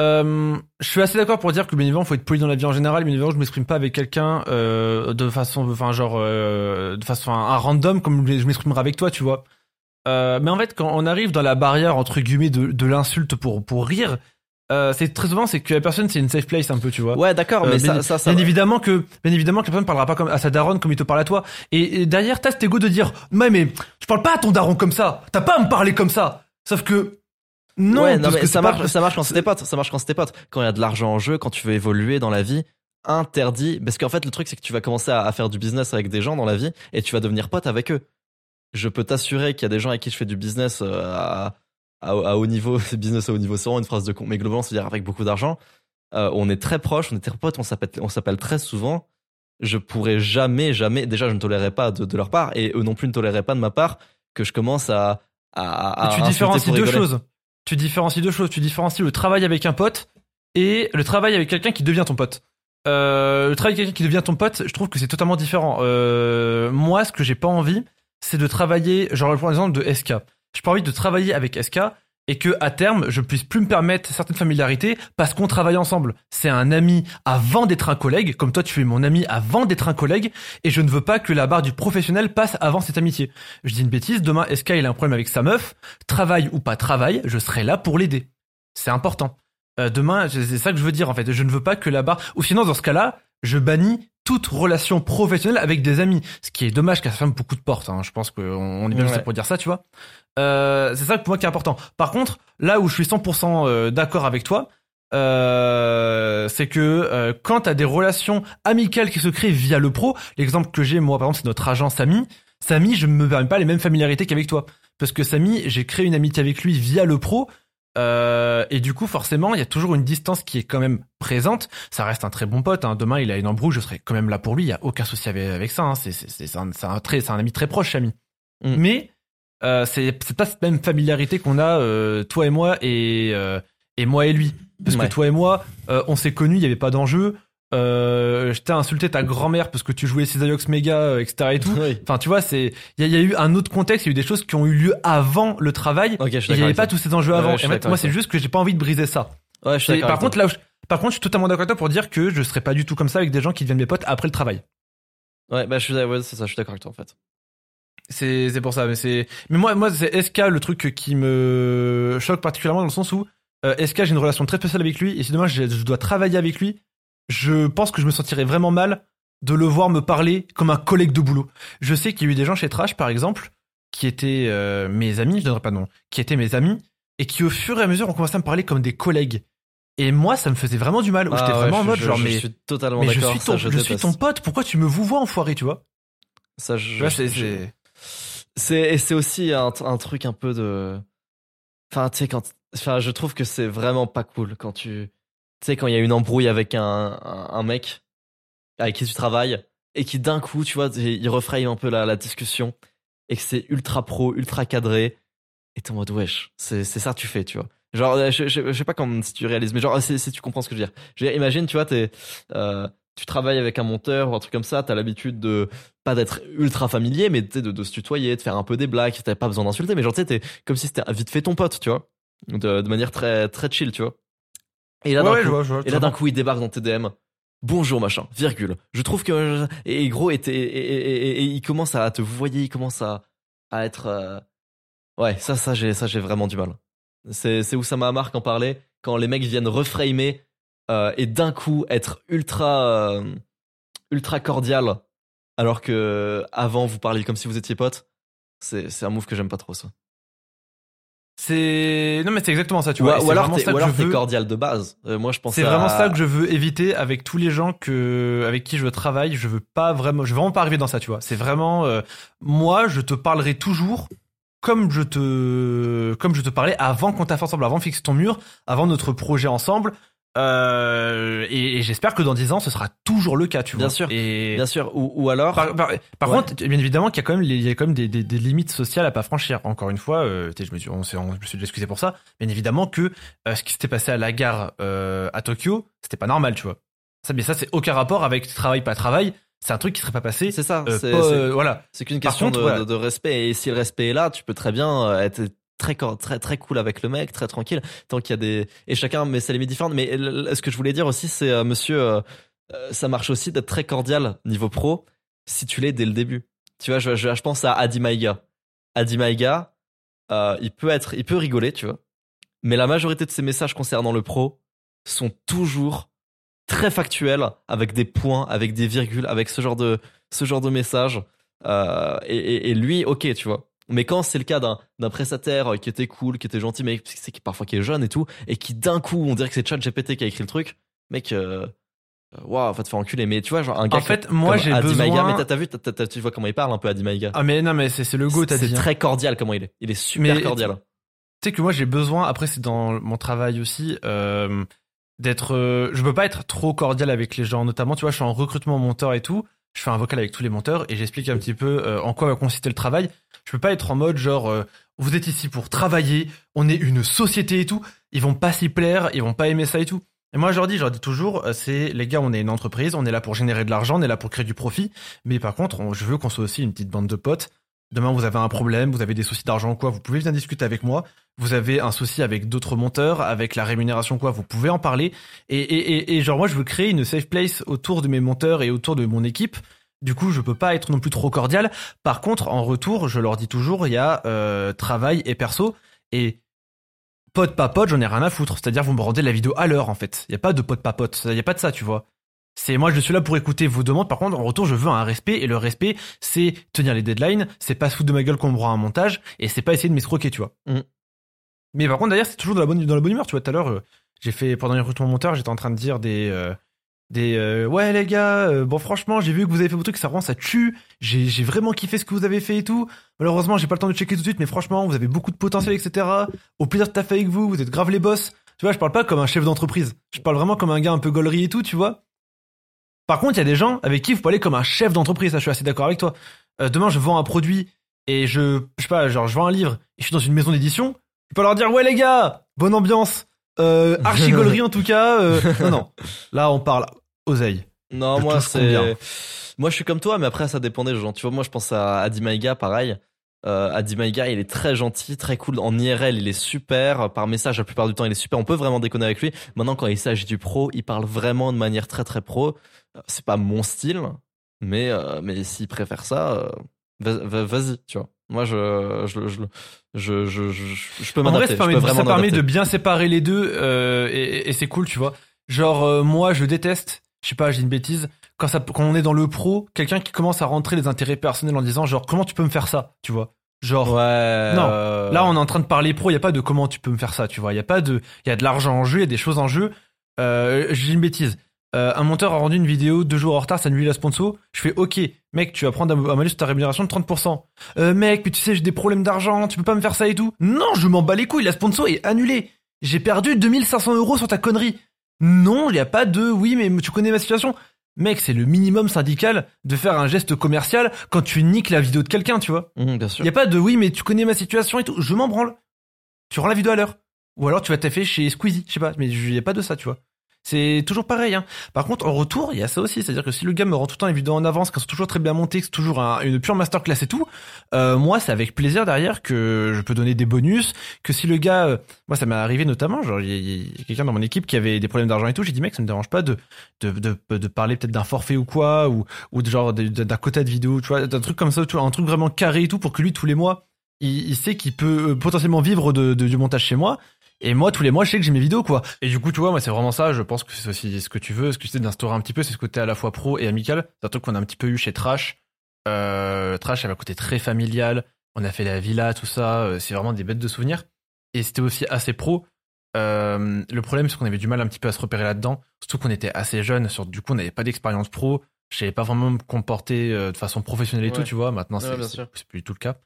euh, je suis assez d'accord pour dire que bien évidemment, faut être poli dans la vie en général. Bien évidemment, je m'exprime pas avec quelqu'un euh, de façon, enfin, genre, euh, de façon un, un random comme je m'exprimerai avec toi, tu vois. Euh, mais en fait, quand on arrive dans la barrière entre guillemets de, de l'insulte pour pour rire, euh, c'est très souvent c'est que la personne c'est une safe place un peu, tu vois. Ouais, d'accord, Euh, mais bien, ça, ça, ça. bien évidemment que, bien évidemment que la personne parlera pas comme à sa daronne comme il te parle à toi. Et, et derrière, t'as cet ego de dire, mais mais tu parles pas à ton daron comme ça. T'as pas à me parler comme ça. Sauf que non, ouais, non, mais ça pas- marche, ça marche quand c'est tes potes. Ça marche quand c'est tes potes. Quand il y a de l'argent en jeu, quand tu veux évoluer dans la vie, interdit. Parce qu'en fait, le truc, c'est que tu vas commencer à, à faire du business avec des gens dans la vie et tu vas devenir pote avec eux. Je peux t'assurer qu'il y a des gens avec qui je fais du business euh, à, à, à haut niveau. Business à haut niveau, c'est vraiment une phrase de con. Mais globalement, c'est-à-dire avec beaucoup d'argent. Euh, on est très proches, on est très potes, on s'appelle, on s'appelle très souvent. Je pourrais jamais, jamais. Déjà, je ne tolérerais pas de, de leur part et eux non plus ne toléraient pas de ma part que je commence à. à, à tu différencies deux rigoler. choses. Tu différencies deux choses. Tu différencies le travail avec un pote et le travail avec quelqu'un qui devient ton pote. Euh, le travail avec quelqu'un qui devient ton pote, je trouve que c'est totalement différent. Euh, moi, ce que j'ai pas envie, c'est de travailler, genre pour exemple de SK. J'ai pas envie de travailler avec SK et que à terme, je puisse plus me permettre certaines familiarités parce qu'on travaille ensemble. C'est un ami avant d'être un collègue, comme toi tu es mon ami avant d'être un collègue, et je ne veux pas que la barre du professionnel passe avant cette amitié. Je dis une bêtise, demain SK il a un problème avec sa meuf, travail ou pas travail, je serai là pour l'aider. C'est important. Euh, demain, c'est ça que je veux dire en fait. Je ne veux pas que la barre. Ou sinon, dans ce cas-là, je bannis toute relation professionnelle avec des amis. Ce qui est dommage car ça ferme beaucoup de portes. hein. Je pense qu'on on est bien Ouais. pour dire ça, tu vois. Euh, c'est ça pour moi qui est important. Par contre, là où je suis 100% euh, d'accord avec toi, euh, c'est que euh, quand t'as des relations amicales qui se créent via le pro, l'exemple que j'ai moi par exemple c'est notre agent Samy. Samy, je ne me permets pas les mêmes familiarités qu'avec toi parce que Samy, j'ai créé une amitié avec lui via le pro. Euh, et du coup, forcément, il y a toujours une distance qui est quand même présente. Ça reste un très bon pote. Hein. Demain, il a une embrouille, je serai quand même là pour lui. Il y a aucun souci avec, avec ça. Hein. C'est c'est- c'est- c'est un, c'est un très, c'est un ami très proche, Samy. Mm. Mais euh, c'est c'est pas cette même familiarité qu'on a euh, toi et moi et euh, et moi et lui. Parce Ouais. que toi et moi, euh, on s'est connus, il y avait pas d'enjeu. Euh, je t'ai insulté ta grand-mère parce que tu jouais Cisaiox Mega, euh, etc. et tout. Oui. Enfin, tu vois, c'est il y, a- il y a eu un autre contexte, il y a eu des choses qui ont eu lieu avant le travail. Ok, je suis Et il n'y avait pas tous ces enjeux avant. ouais, Et en fait, d'accord moi, c'est juste que j'ai pas envie de briser ça. Ouais, je suis Et d'accord par contre, là, je, par contre, je suis totalement d'accord avec toi pour dire que je serais pas du tout comme ça avec des gens qui deviennent mes potes après le travail. Ouais, bah, je suis, ouais, c'est ça, je suis d'accord avec toi, en fait. C'est c'est pour ça. Mais c'est mais moi moi c'est SK le truc qui me choque particulièrement dans le sens où euh, SK j'ai une relation très spéciale avec lui et si demain je, je dois travailler avec lui, je pense que je me sentirais vraiment mal de le voir me parler comme un collègue de boulot. Je sais qu'il y a eu des gens chez Trash par exemple qui étaient euh, mes amis, je donnerai pas de nom, qui étaient mes amis et qui au fur et à mesure ont commencé à me parler comme des collègues. Et moi ça me faisait vraiment du mal. Ah, J'étais ouais, vraiment en mode je- genre je mais suis totalement mais je suis ça, ton je je suis ton pote. Pourquoi tu me vous vois enfoiré tu vois? Ça, je, c'est c'est c'est aussi un, un truc un peu de. Enfin, tu sais quand. Enfin, je trouve que c'est vraiment pas cool quand tu. Tu sais quand il y a une embrouille avec un, mec avec qui tu travailles et qui d'un coup, tu vois, il refraye un peu la, discussion et que c'est ultra pro, ultra cadré et t'es en mode wesh, c'est ça que tu fais, tu vois. Genre, je, je, je sais pas si tu réalises, mais genre, si, tu comprends ce que je veux dire. Je imagine, tu vois, t'es, euh, tu travailles avec un monteur ou un truc comme ça, t'as l'habitude de, pas d'être ultra familier, mais de, de se tutoyer, de faire un peu des blagues, t'as pas besoin d'insulter, mais genre, tu sais, t'es comme si c'était vite fait ton pote, tu vois. De, de manière très, très chill, tu vois. Et là, Ouais, d'un ouais, coup, je vois, je vois, et là, d'un coup, il débarque dans tes DM. Bonjour, machin, virgule. Je trouve que. Et gros, et, et, et- il commence à te voyer, il commence à, à être. euh, Ouais, ça, ça, j'ai, ça, j'ai vraiment du mal. C'est, c'est où ça m'a marqué en parler, quand les mecs viennent reframer euh, et d'un coup être ultra, euh, ultra cordial, alors que avant vous parliez comme si vous étiez potes. C'est, c'est un move que j'aime pas trop, ça. C'est non mais c'est exactement ça tu vois. ou ou alors t'es veux. cordial de base. Euh, moi, je pense C'est vraiment ça que je veux éviter avec tous les gens que avec qui je travaille. Je veux pas vraiment, je veux vraiment pas arriver dans ça, tu vois. C'est vraiment euh, moi, je te parlerai toujours comme je te comme je te parlais avant qu'on taffe ensemble, avant de fixer ton mur, avant notre projet ensemble. Euh, et, et j'espère que dans 10 ans, ce sera toujours le cas, tu Bien vois. sûr. Et Bien sûr. Ou, ou alors. par, par- par Ouais. contre, bien évidemment qu'il y a quand même, les- il y a quand même des, des- des limites sociales à pas franchir. Encore une fois, euh, je me suis, on, on- je me suis excusé pour ça. Bien évidemment que euh, ce qui s'était passé à la gare euh, à Tokyo, c'était pas normal, tu vois. Ça, mais ça, c'est aucun rapport avec travail pas travail. c'est un truc qui serait pas passé. C'est ça. euh, c'est- euh, voilà. C'est qu'une question contre, de, voilà. de- de respect. Et si le respect est là, tu peux très bien être très très très cool avec le mec, très tranquille, tant qu'il y a des et chacun met ses limites différentes. Mais ce que je voulais dire aussi, c'est euh, Monsieur, euh, euh, ça marche aussi d'être très cordial niveau pro si tu l'es dès le début. Tu vois, je, je, pense à Adi Maïga. Adi Maïga, euh, il peut être, il peut rigoler, tu vois. Mais la majorité de ses messages concernant le pro sont toujours très factuels, avec des points, avec des virgules, avec ce genre de ce genre de messages. Et lui, ok, tu vois. Mais quand c'est le cas d'un prestataire qui était cool, qui était gentil, mais c'est qui parfois qui est jeune et tout, et qui d'un coup, on dirait que c'est ChatGPT qui a écrit le truc, mec, euh, euh, waouh, va te faire enculer. Mais tu vois, genre un gars En fait, comme- moi, j'ai besoin- mais t'as- vu, tu vois comment il parle un peu Adi Maïga. Ah mais non mais c'est c'est le go t'as c'est dit. hein. très cordial comment il est. Il est super Mais- cordial. Tu sais que moi j'ai besoin, après c'est dans mon travail aussi, euh, d'être... euh, je peux pas être trop cordial avec les gens, notamment tu vois je suis en recrutement monteur et tout, je fais un vocal avec tous les monteurs et j'explique un petit peu euh, en quoi va consister le travail. Je peux pas être en mode genre euh, vous êtes ici pour travailler, on est une société et tout, ils vont pas s'y plaire, ils vont pas aimer ça et tout. Et moi je leur dis, je leur dis toujours, euh, c'est les gars on est une entreprise, on est là pour générer de l'argent, on est là pour créer du profit, mais par contre on- je veux qu'on soit aussi une petite bande de potes. Demain vous avez un problème, vous avez des soucis d'argent quoi, vous pouvez venir discuter avec moi vous avez un souci avec d'autres monteurs, avec la rémunération quoi, vous pouvez en parler. Et genre moi je veux créer une safe place autour de mes monteurs et autour de mon équipe. Du coup, je peux pas être non plus trop cordial. Par contre, en retour, je leur dis toujours, il y a euh, travail et perso. Et pote pas pote, j'en ai rien à foutre. C'est-à-dire, vous me rendez la vidéo à l'heure, en fait. Il y a pas de pote pas pote. Il y a pas de ça, tu vois. C'est moi, je suis là pour écouter vos demandes. Par contre, en retour, je veux un respect. Et le respect, c'est tenir les deadlines. C'est pas se foutre de ma gueule qu'on me rend un montage. Et c'est pas essayer de m'escroquer, tu vois. Mhm. Mais par contre, d'ailleurs, c'est toujours dans la bonne, dans la bonne humeur. Tu vois, tout à l'heure, euh, j'ai fait, pendant les recrutements monteur, j'étais en train de dire des, euh, des, euh, ouais, les gars, euh, bon, franchement, j'ai vu que vous avez fait vos trucs, ça rend, ça tue. J'ai, j'ai vraiment kiffé ce que vous avez fait et tout. Malheureusement, j'ai pas le temps de checker tout de suite, mais franchement, vous avez beaucoup de potentiel, etc. Au plaisir de taffer avec vous, vous êtes grave les boss. Tu vois, je parle pas comme un chef d'entreprise. Je parle vraiment comme un gars un peu gaulerie et tout, tu vois. Par contre, il y a des gens avec qui vous parlez comme un chef d'entreprise, ça, je suis assez d'accord avec toi. Euh, demain, je vends un produit et je, je sais pas, genre, je vends un livre et je suis dans une maison d'édition. Je peux leur dire, ouais, les gars, bonne ambiance. Euh, archi gaulerie en tout cas. euh, non, non. Là, on parle oseille. Non, Je moi c'est. Moi je suis comme toi, mais après ça dépend des gens. Tu vois, moi je pense à Adi Maïga, pareil. Euh, Adi Maïga, il est très gentil, très cool. En IRL, il est super. Par message, la plupart du temps, il est super. On peut vraiment déconner avec lui. Maintenant, quand il s'agit du pro, il parle vraiment de manière très très pro. C'est pas mon style, mais euh, mais s'il préfère ça, euh, va- va- vas-y, tu vois. Moi, je je je je je, je, je peux En vrai, m'adapter. ça permet, ça m'adapter. de bien séparer les deux euh, et, et c'est cool, tu vois. Genre, euh, moi, je déteste, je sais pas, j'ai une bêtise, quand, ça, quand on est dans le pro, quelqu'un qui commence à rentrer les intérêts personnels en disant, genre, comment tu peux me faire ça, tu vois. Genre, Ouais. Non. Là, on est en train de parler pro. Il y a pas de comment tu peux me faire ça, tu vois. Il y a pas de, il y a de l'argent en jeu, il y a des choses en jeu. Euh, j'ai une bêtise. Euh, un monteur a rendu une vidéo deux jours en retard, ça nuit la sponsor. Je fais OK, mec, tu vas prendre un un malus sur ta rémunération de 30%. Euh, mec, mais tu sais, j'ai des problèmes d'argent, tu peux pas me faire ça et tout. Non, je m'en bats les couilles, la sponsor est annulée. J'ai perdu 2500 euros sur ta connerie. Non, il y a pas de oui, mais tu connais ma situation. Mec, c'est le minimum syndical de faire un geste commercial quand tu niques la vidéo de quelqu'un, tu vois. mhm, bien sûr. Il y a pas de oui, mais tu connais ma situation et tout. Je m'en branle. Tu rends la vidéo à l'heure. Ou alors tu vas taffer chez Squeezie, je sais pas, mais il y a pas de ça, tu vois. C'est toujours pareil. Hein. Par contre, en retour, il y a ça aussi, c'est-à-dire que si le gars me rend tout le temps les vidéos en avance, qu'elles sont toujours très bien montées, que c'est toujours un- une pure masterclass et tout, euh, moi, c'est avec plaisir derrière que je peux donner des bonus. Que si le gars, euh, moi, ça m'est arrivé notamment, genre il y a, quelqu'un dans mon équipe qui avait des problèmes d'argent et tout, j'ai dit mec, ça me dérange pas de de de, de parler peut-être d'un forfait ou quoi, ou ou de genre d'un quota de vidéo, tu vois, d'un truc comme ça, tu vois, un truc vraiment carré et tout, pour que lui tous les mois, il, il sait qu'il peut euh, potentiellement vivre de, de- du montage chez moi. Et moi, tous les mois, je sais que j'ai mes vidéos, quoi. Et du coup, tu vois, moi, c'est vraiment ça. Je pense que c'est aussi ce que tu veux, ce que tu sais d'instaurer un petit peu, c'est ce côté à la fois pro et amical. C'est un truc qu'on a un petit peu eu chez Trash. Euh, Trash avait un côté très familial. On a fait la villa, tout ça. Euh, C'est vraiment des bêtes de souvenirs. Et c'était aussi assez pro. Euh, le problème, c'est qu'on avait du mal un petit peu à se repérer là-dedans. Surtout qu'on était assez jeunes. Sur, du coup, on n'avait pas d'expérience pro. Je savais pas vraiment me comporter euh, de façon professionnelle et Ouais. tout, tu vois. Maintenant, Ouais, c'est plus du tout le cas.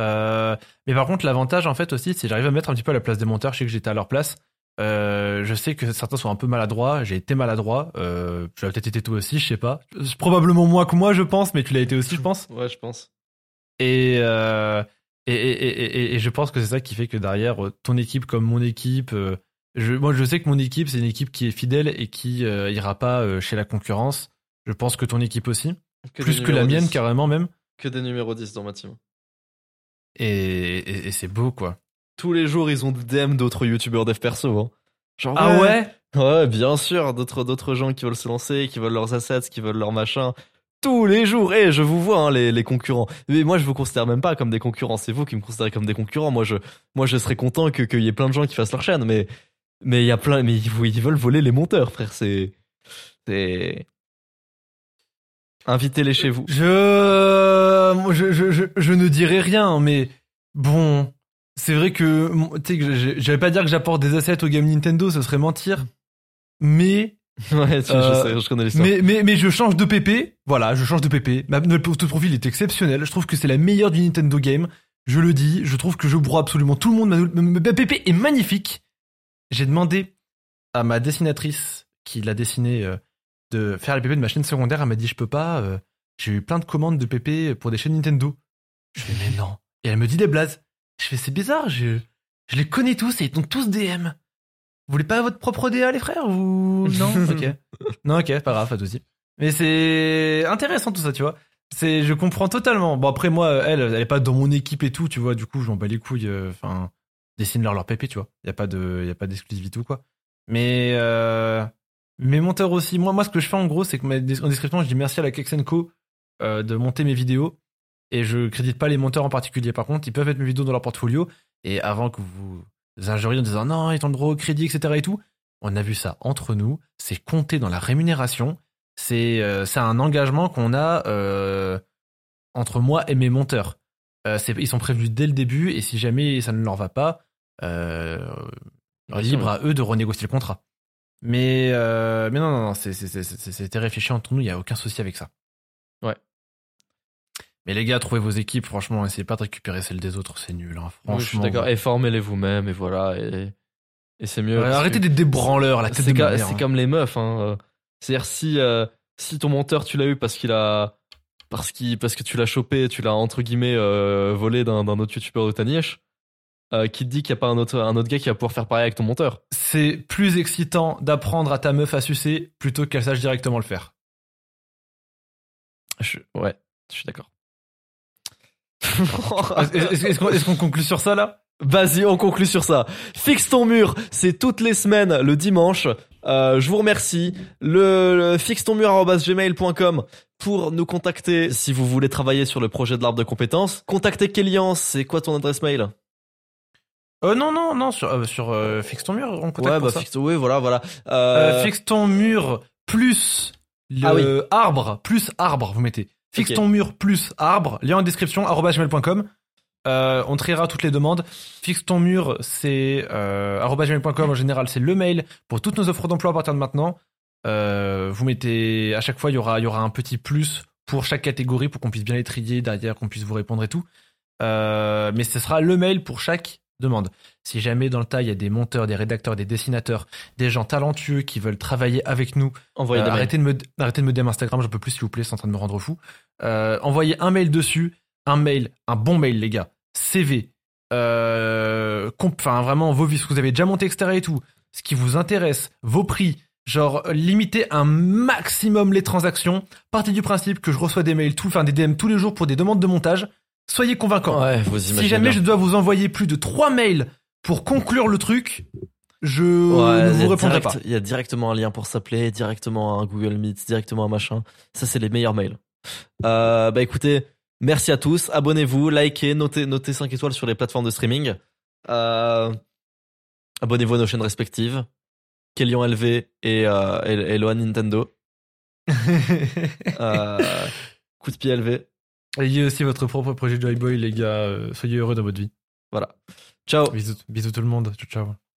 Euh, mais par contre, l'avantage, en fait, aussi, c'est que j'arrive à me mettre un petit peu à la place des monteurs. Je sais que j'étais à leur place. Euh, je sais que certains sont un peu maladroits. J'ai été maladroit. Euh, tu l'as peut-être été toi aussi, je sais pas. Probablement moins que moi, je pense, mais tu l'as été aussi, je pense. Ouais, je pense. Et, euh, et, et, et, je pense que c'est ça qui fait que derrière, euh, ton équipe comme mon équipe, je, moi je sais que mon équipe, c'est une équipe qui est fidèle et qui ira pas chez la concurrence. Je pense que ton équipe aussi. Que plus que la mienne 10. carrément même. Que des numéros 10 dans ma team. Et, et, et c'est beau quoi. Tous les jours, ils ont des DM d'autres youtubeurs dev perso. Hein. Genre, Ah ouais Ouais, bien sûr, d'autres d'autres gens qui veulent se lancer, qui veulent leurs assets, qui veulent leur machin. Tous les jours, et je vous vois hein, les, les concurrents. Mais moi, je vous considère même pas comme des concurrents. C'est vous qui me considérez comme des concurrents. Moi, je moi, je serais content que qu'il y ait plein de gens qui fassent leur chaîne, mais mais il y a plein, mais ils, ils veulent voler les monteurs, frère. C'est c'est invitez-les chez vous. Je, je, je, je, je ne dirais rien, mais bon, c'est vrai que, tu sais, j'allais pas dire que j'apporte des assets au game Nintendo, ce serait mentir. Mais, Ouais, tu- Euh, je sais, je connais l'histoire. mais, mais, mais je change de PP. Voilà, je change de PP. Ma, notre notre profil est exceptionnel. Je trouve que c'est la meilleure du Nintendo game. Je le dis. Je trouve que je broie absolument tout le monde. Ma, ma- ma PP est magnifique. J'ai demandé à ma dessinatrice qui l'a dessiné euh, de faire les PP de ma chaîne secondaire. Elle m'a dit je peux pas. euh, J'ai eu plein de commandes de PP pour des chaînes Nintendo. Je fais mais non. Et elle me dit des blazes. Je fais c'est bizarre. Je, je les connais tous et ils ont tous DM. Vous voulez pas votre propre DA les frères ou non? Ok. Non, ok, pas grave, pas de. Mais c'est intéressant tout ça, tu vois. C'est, je comprends totalement. Bon après moi, elle, elle est pas dans mon équipe et tout, tu vois. Du coup, j'en bats les couilles. euh, Enfin, dessine leur leur pépé, tu vois. Y a pas de, y a pas d'exclusivité ou quoi. Mais euh, mes monteurs aussi. Moi, moi, ce que je fais en gros, c'est que en description, je dis merci à la Kexenco euh, de monter mes vidéos et je crédite pas les monteurs en particulier. Par contre, ils peuvent mettre mes vidéos dans leur portfolio et avant que vous injuriez en disant non, ils ont le droit au crédit, etc. et tout. On a vu ça entre nous. C'est compté dans la rémunération. C'est euh, c'est un engagement qu'on a euh, entre moi et mes monteurs. Euh, ils sont prévenus dès le début et si jamais ça ne leur va pas, euh, libre à eux de renégocier le contrat. Mais euh, mais non non non, c'était réfléchi entre nous. Il y a aucun souci avec ça. Ouais. Mais les gars, trouvez vos équipes. Franchement, essayez pas de récupérer celles des autres. C'est nul. Hein. Franchement. Oui, je suis d'accord. Et formez-les vous-même, et voilà. Et, et c'est mieux. Ouais, arrêtez d'être des branleurs. La tête C'est hein. comme les meufs. Hein. euh. C'est-à-dire si euh, si ton monteur tu l'as eu parce qu'il a parce parce que tu l'as chopé, tu l'as entre guillemets euh, volé d'un d'un autre youtubeur de ta niche, euh, qui te dit qu'il y a pas un autre un autre gars qui va pouvoir faire pareil avec ton monteur. c'est plus excitant d'apprendre à ta meuf à sucer plutôt qu'elle sache directement le faire. Je- ouais, je suis d'accord. Est-ce qu'on conclut sur ça là? Vas-y, on conclut sur ça. Fixe ton mur, c'est toutes les semaines le dimanche. Euh, je vous remercie. Le, le fixe ton mur@gmail.com pour nous contacter si vous voulez travailler sur le projet de l'arbre de compétences. Contactez Kélian, c'est quoi ton adresse mail? Euh, Non, non, non, sur, euh, sur euh, Fixe ton mur, on Ouais, bah fixe, oui, voilà, voilà. Euh, Euh, fixe ton mur plus le Ah oui. arbre, plus arbre, vous mettez. Fixe ton mur plus arbre, lien en description, arobase gmail.com. Euh, on triera toutes les demandes. Fixe ton mur, c'est euh, arobase gmail.com en général, c'est le mail pour toutes nos offres d'emploi à partir de maintenant. Euh, vous mettez à chaque fois, il y aura, il y aura un petit plus pour chaque catégorie pour qu'on puisse bien les trier derrière, qu'on puisse vous répondre et tout. Euh, mais ce sera le mail pour chaque demande. Si jamais dans le tas il y a des monteurs, des rédacteurs, des dessinateurs, des gens talentueux qui veulent travailler avec nous, envoyez euh, arrêtez de me arrêtez de me DM Instagram, je peux plus s'il vous plaît, c'est en train de me rendre fou. Euh, envoyez un mail dessus, un mail, un bon mail les gars, CV, euh, enfin vraiment vos vies, ce que vous avez déjà monté etc et tout, ce qui vous intéresse, vos prix, genre limitez un maximum les transactions. Partez du principe que je reçois des mails, tout, enfin des DM tous les jours pour des demandes de montage. Soyez convaincants. Ouais, vous imaginez si jamais bien. je dois vous envoyer plus de trois mails pour conclure le truc, je Ouais, ne vous répondrai direct- pas. Il y a directement un lien pour s'appeler, directement un Google Meet, directement un machin. Ça, c'est les meilleurs mails. Euh, bah écoutez, merci à tous. Abonnez-vous, likez, notez, notez 5 étoiles sur les plateformes de streaming. Euh, abonnez-vous à nos chaînes respectives. Kélian LV et, euh, et, et Loan Nintendo. Euh, coup de pied LV. Ayez aussi votre propre projet Joy Boy, les gars. Euh, Soyez heureux dans votre vie. Voilà. Ciao. Bisous, bisous tout le monde. Ciao, ciao.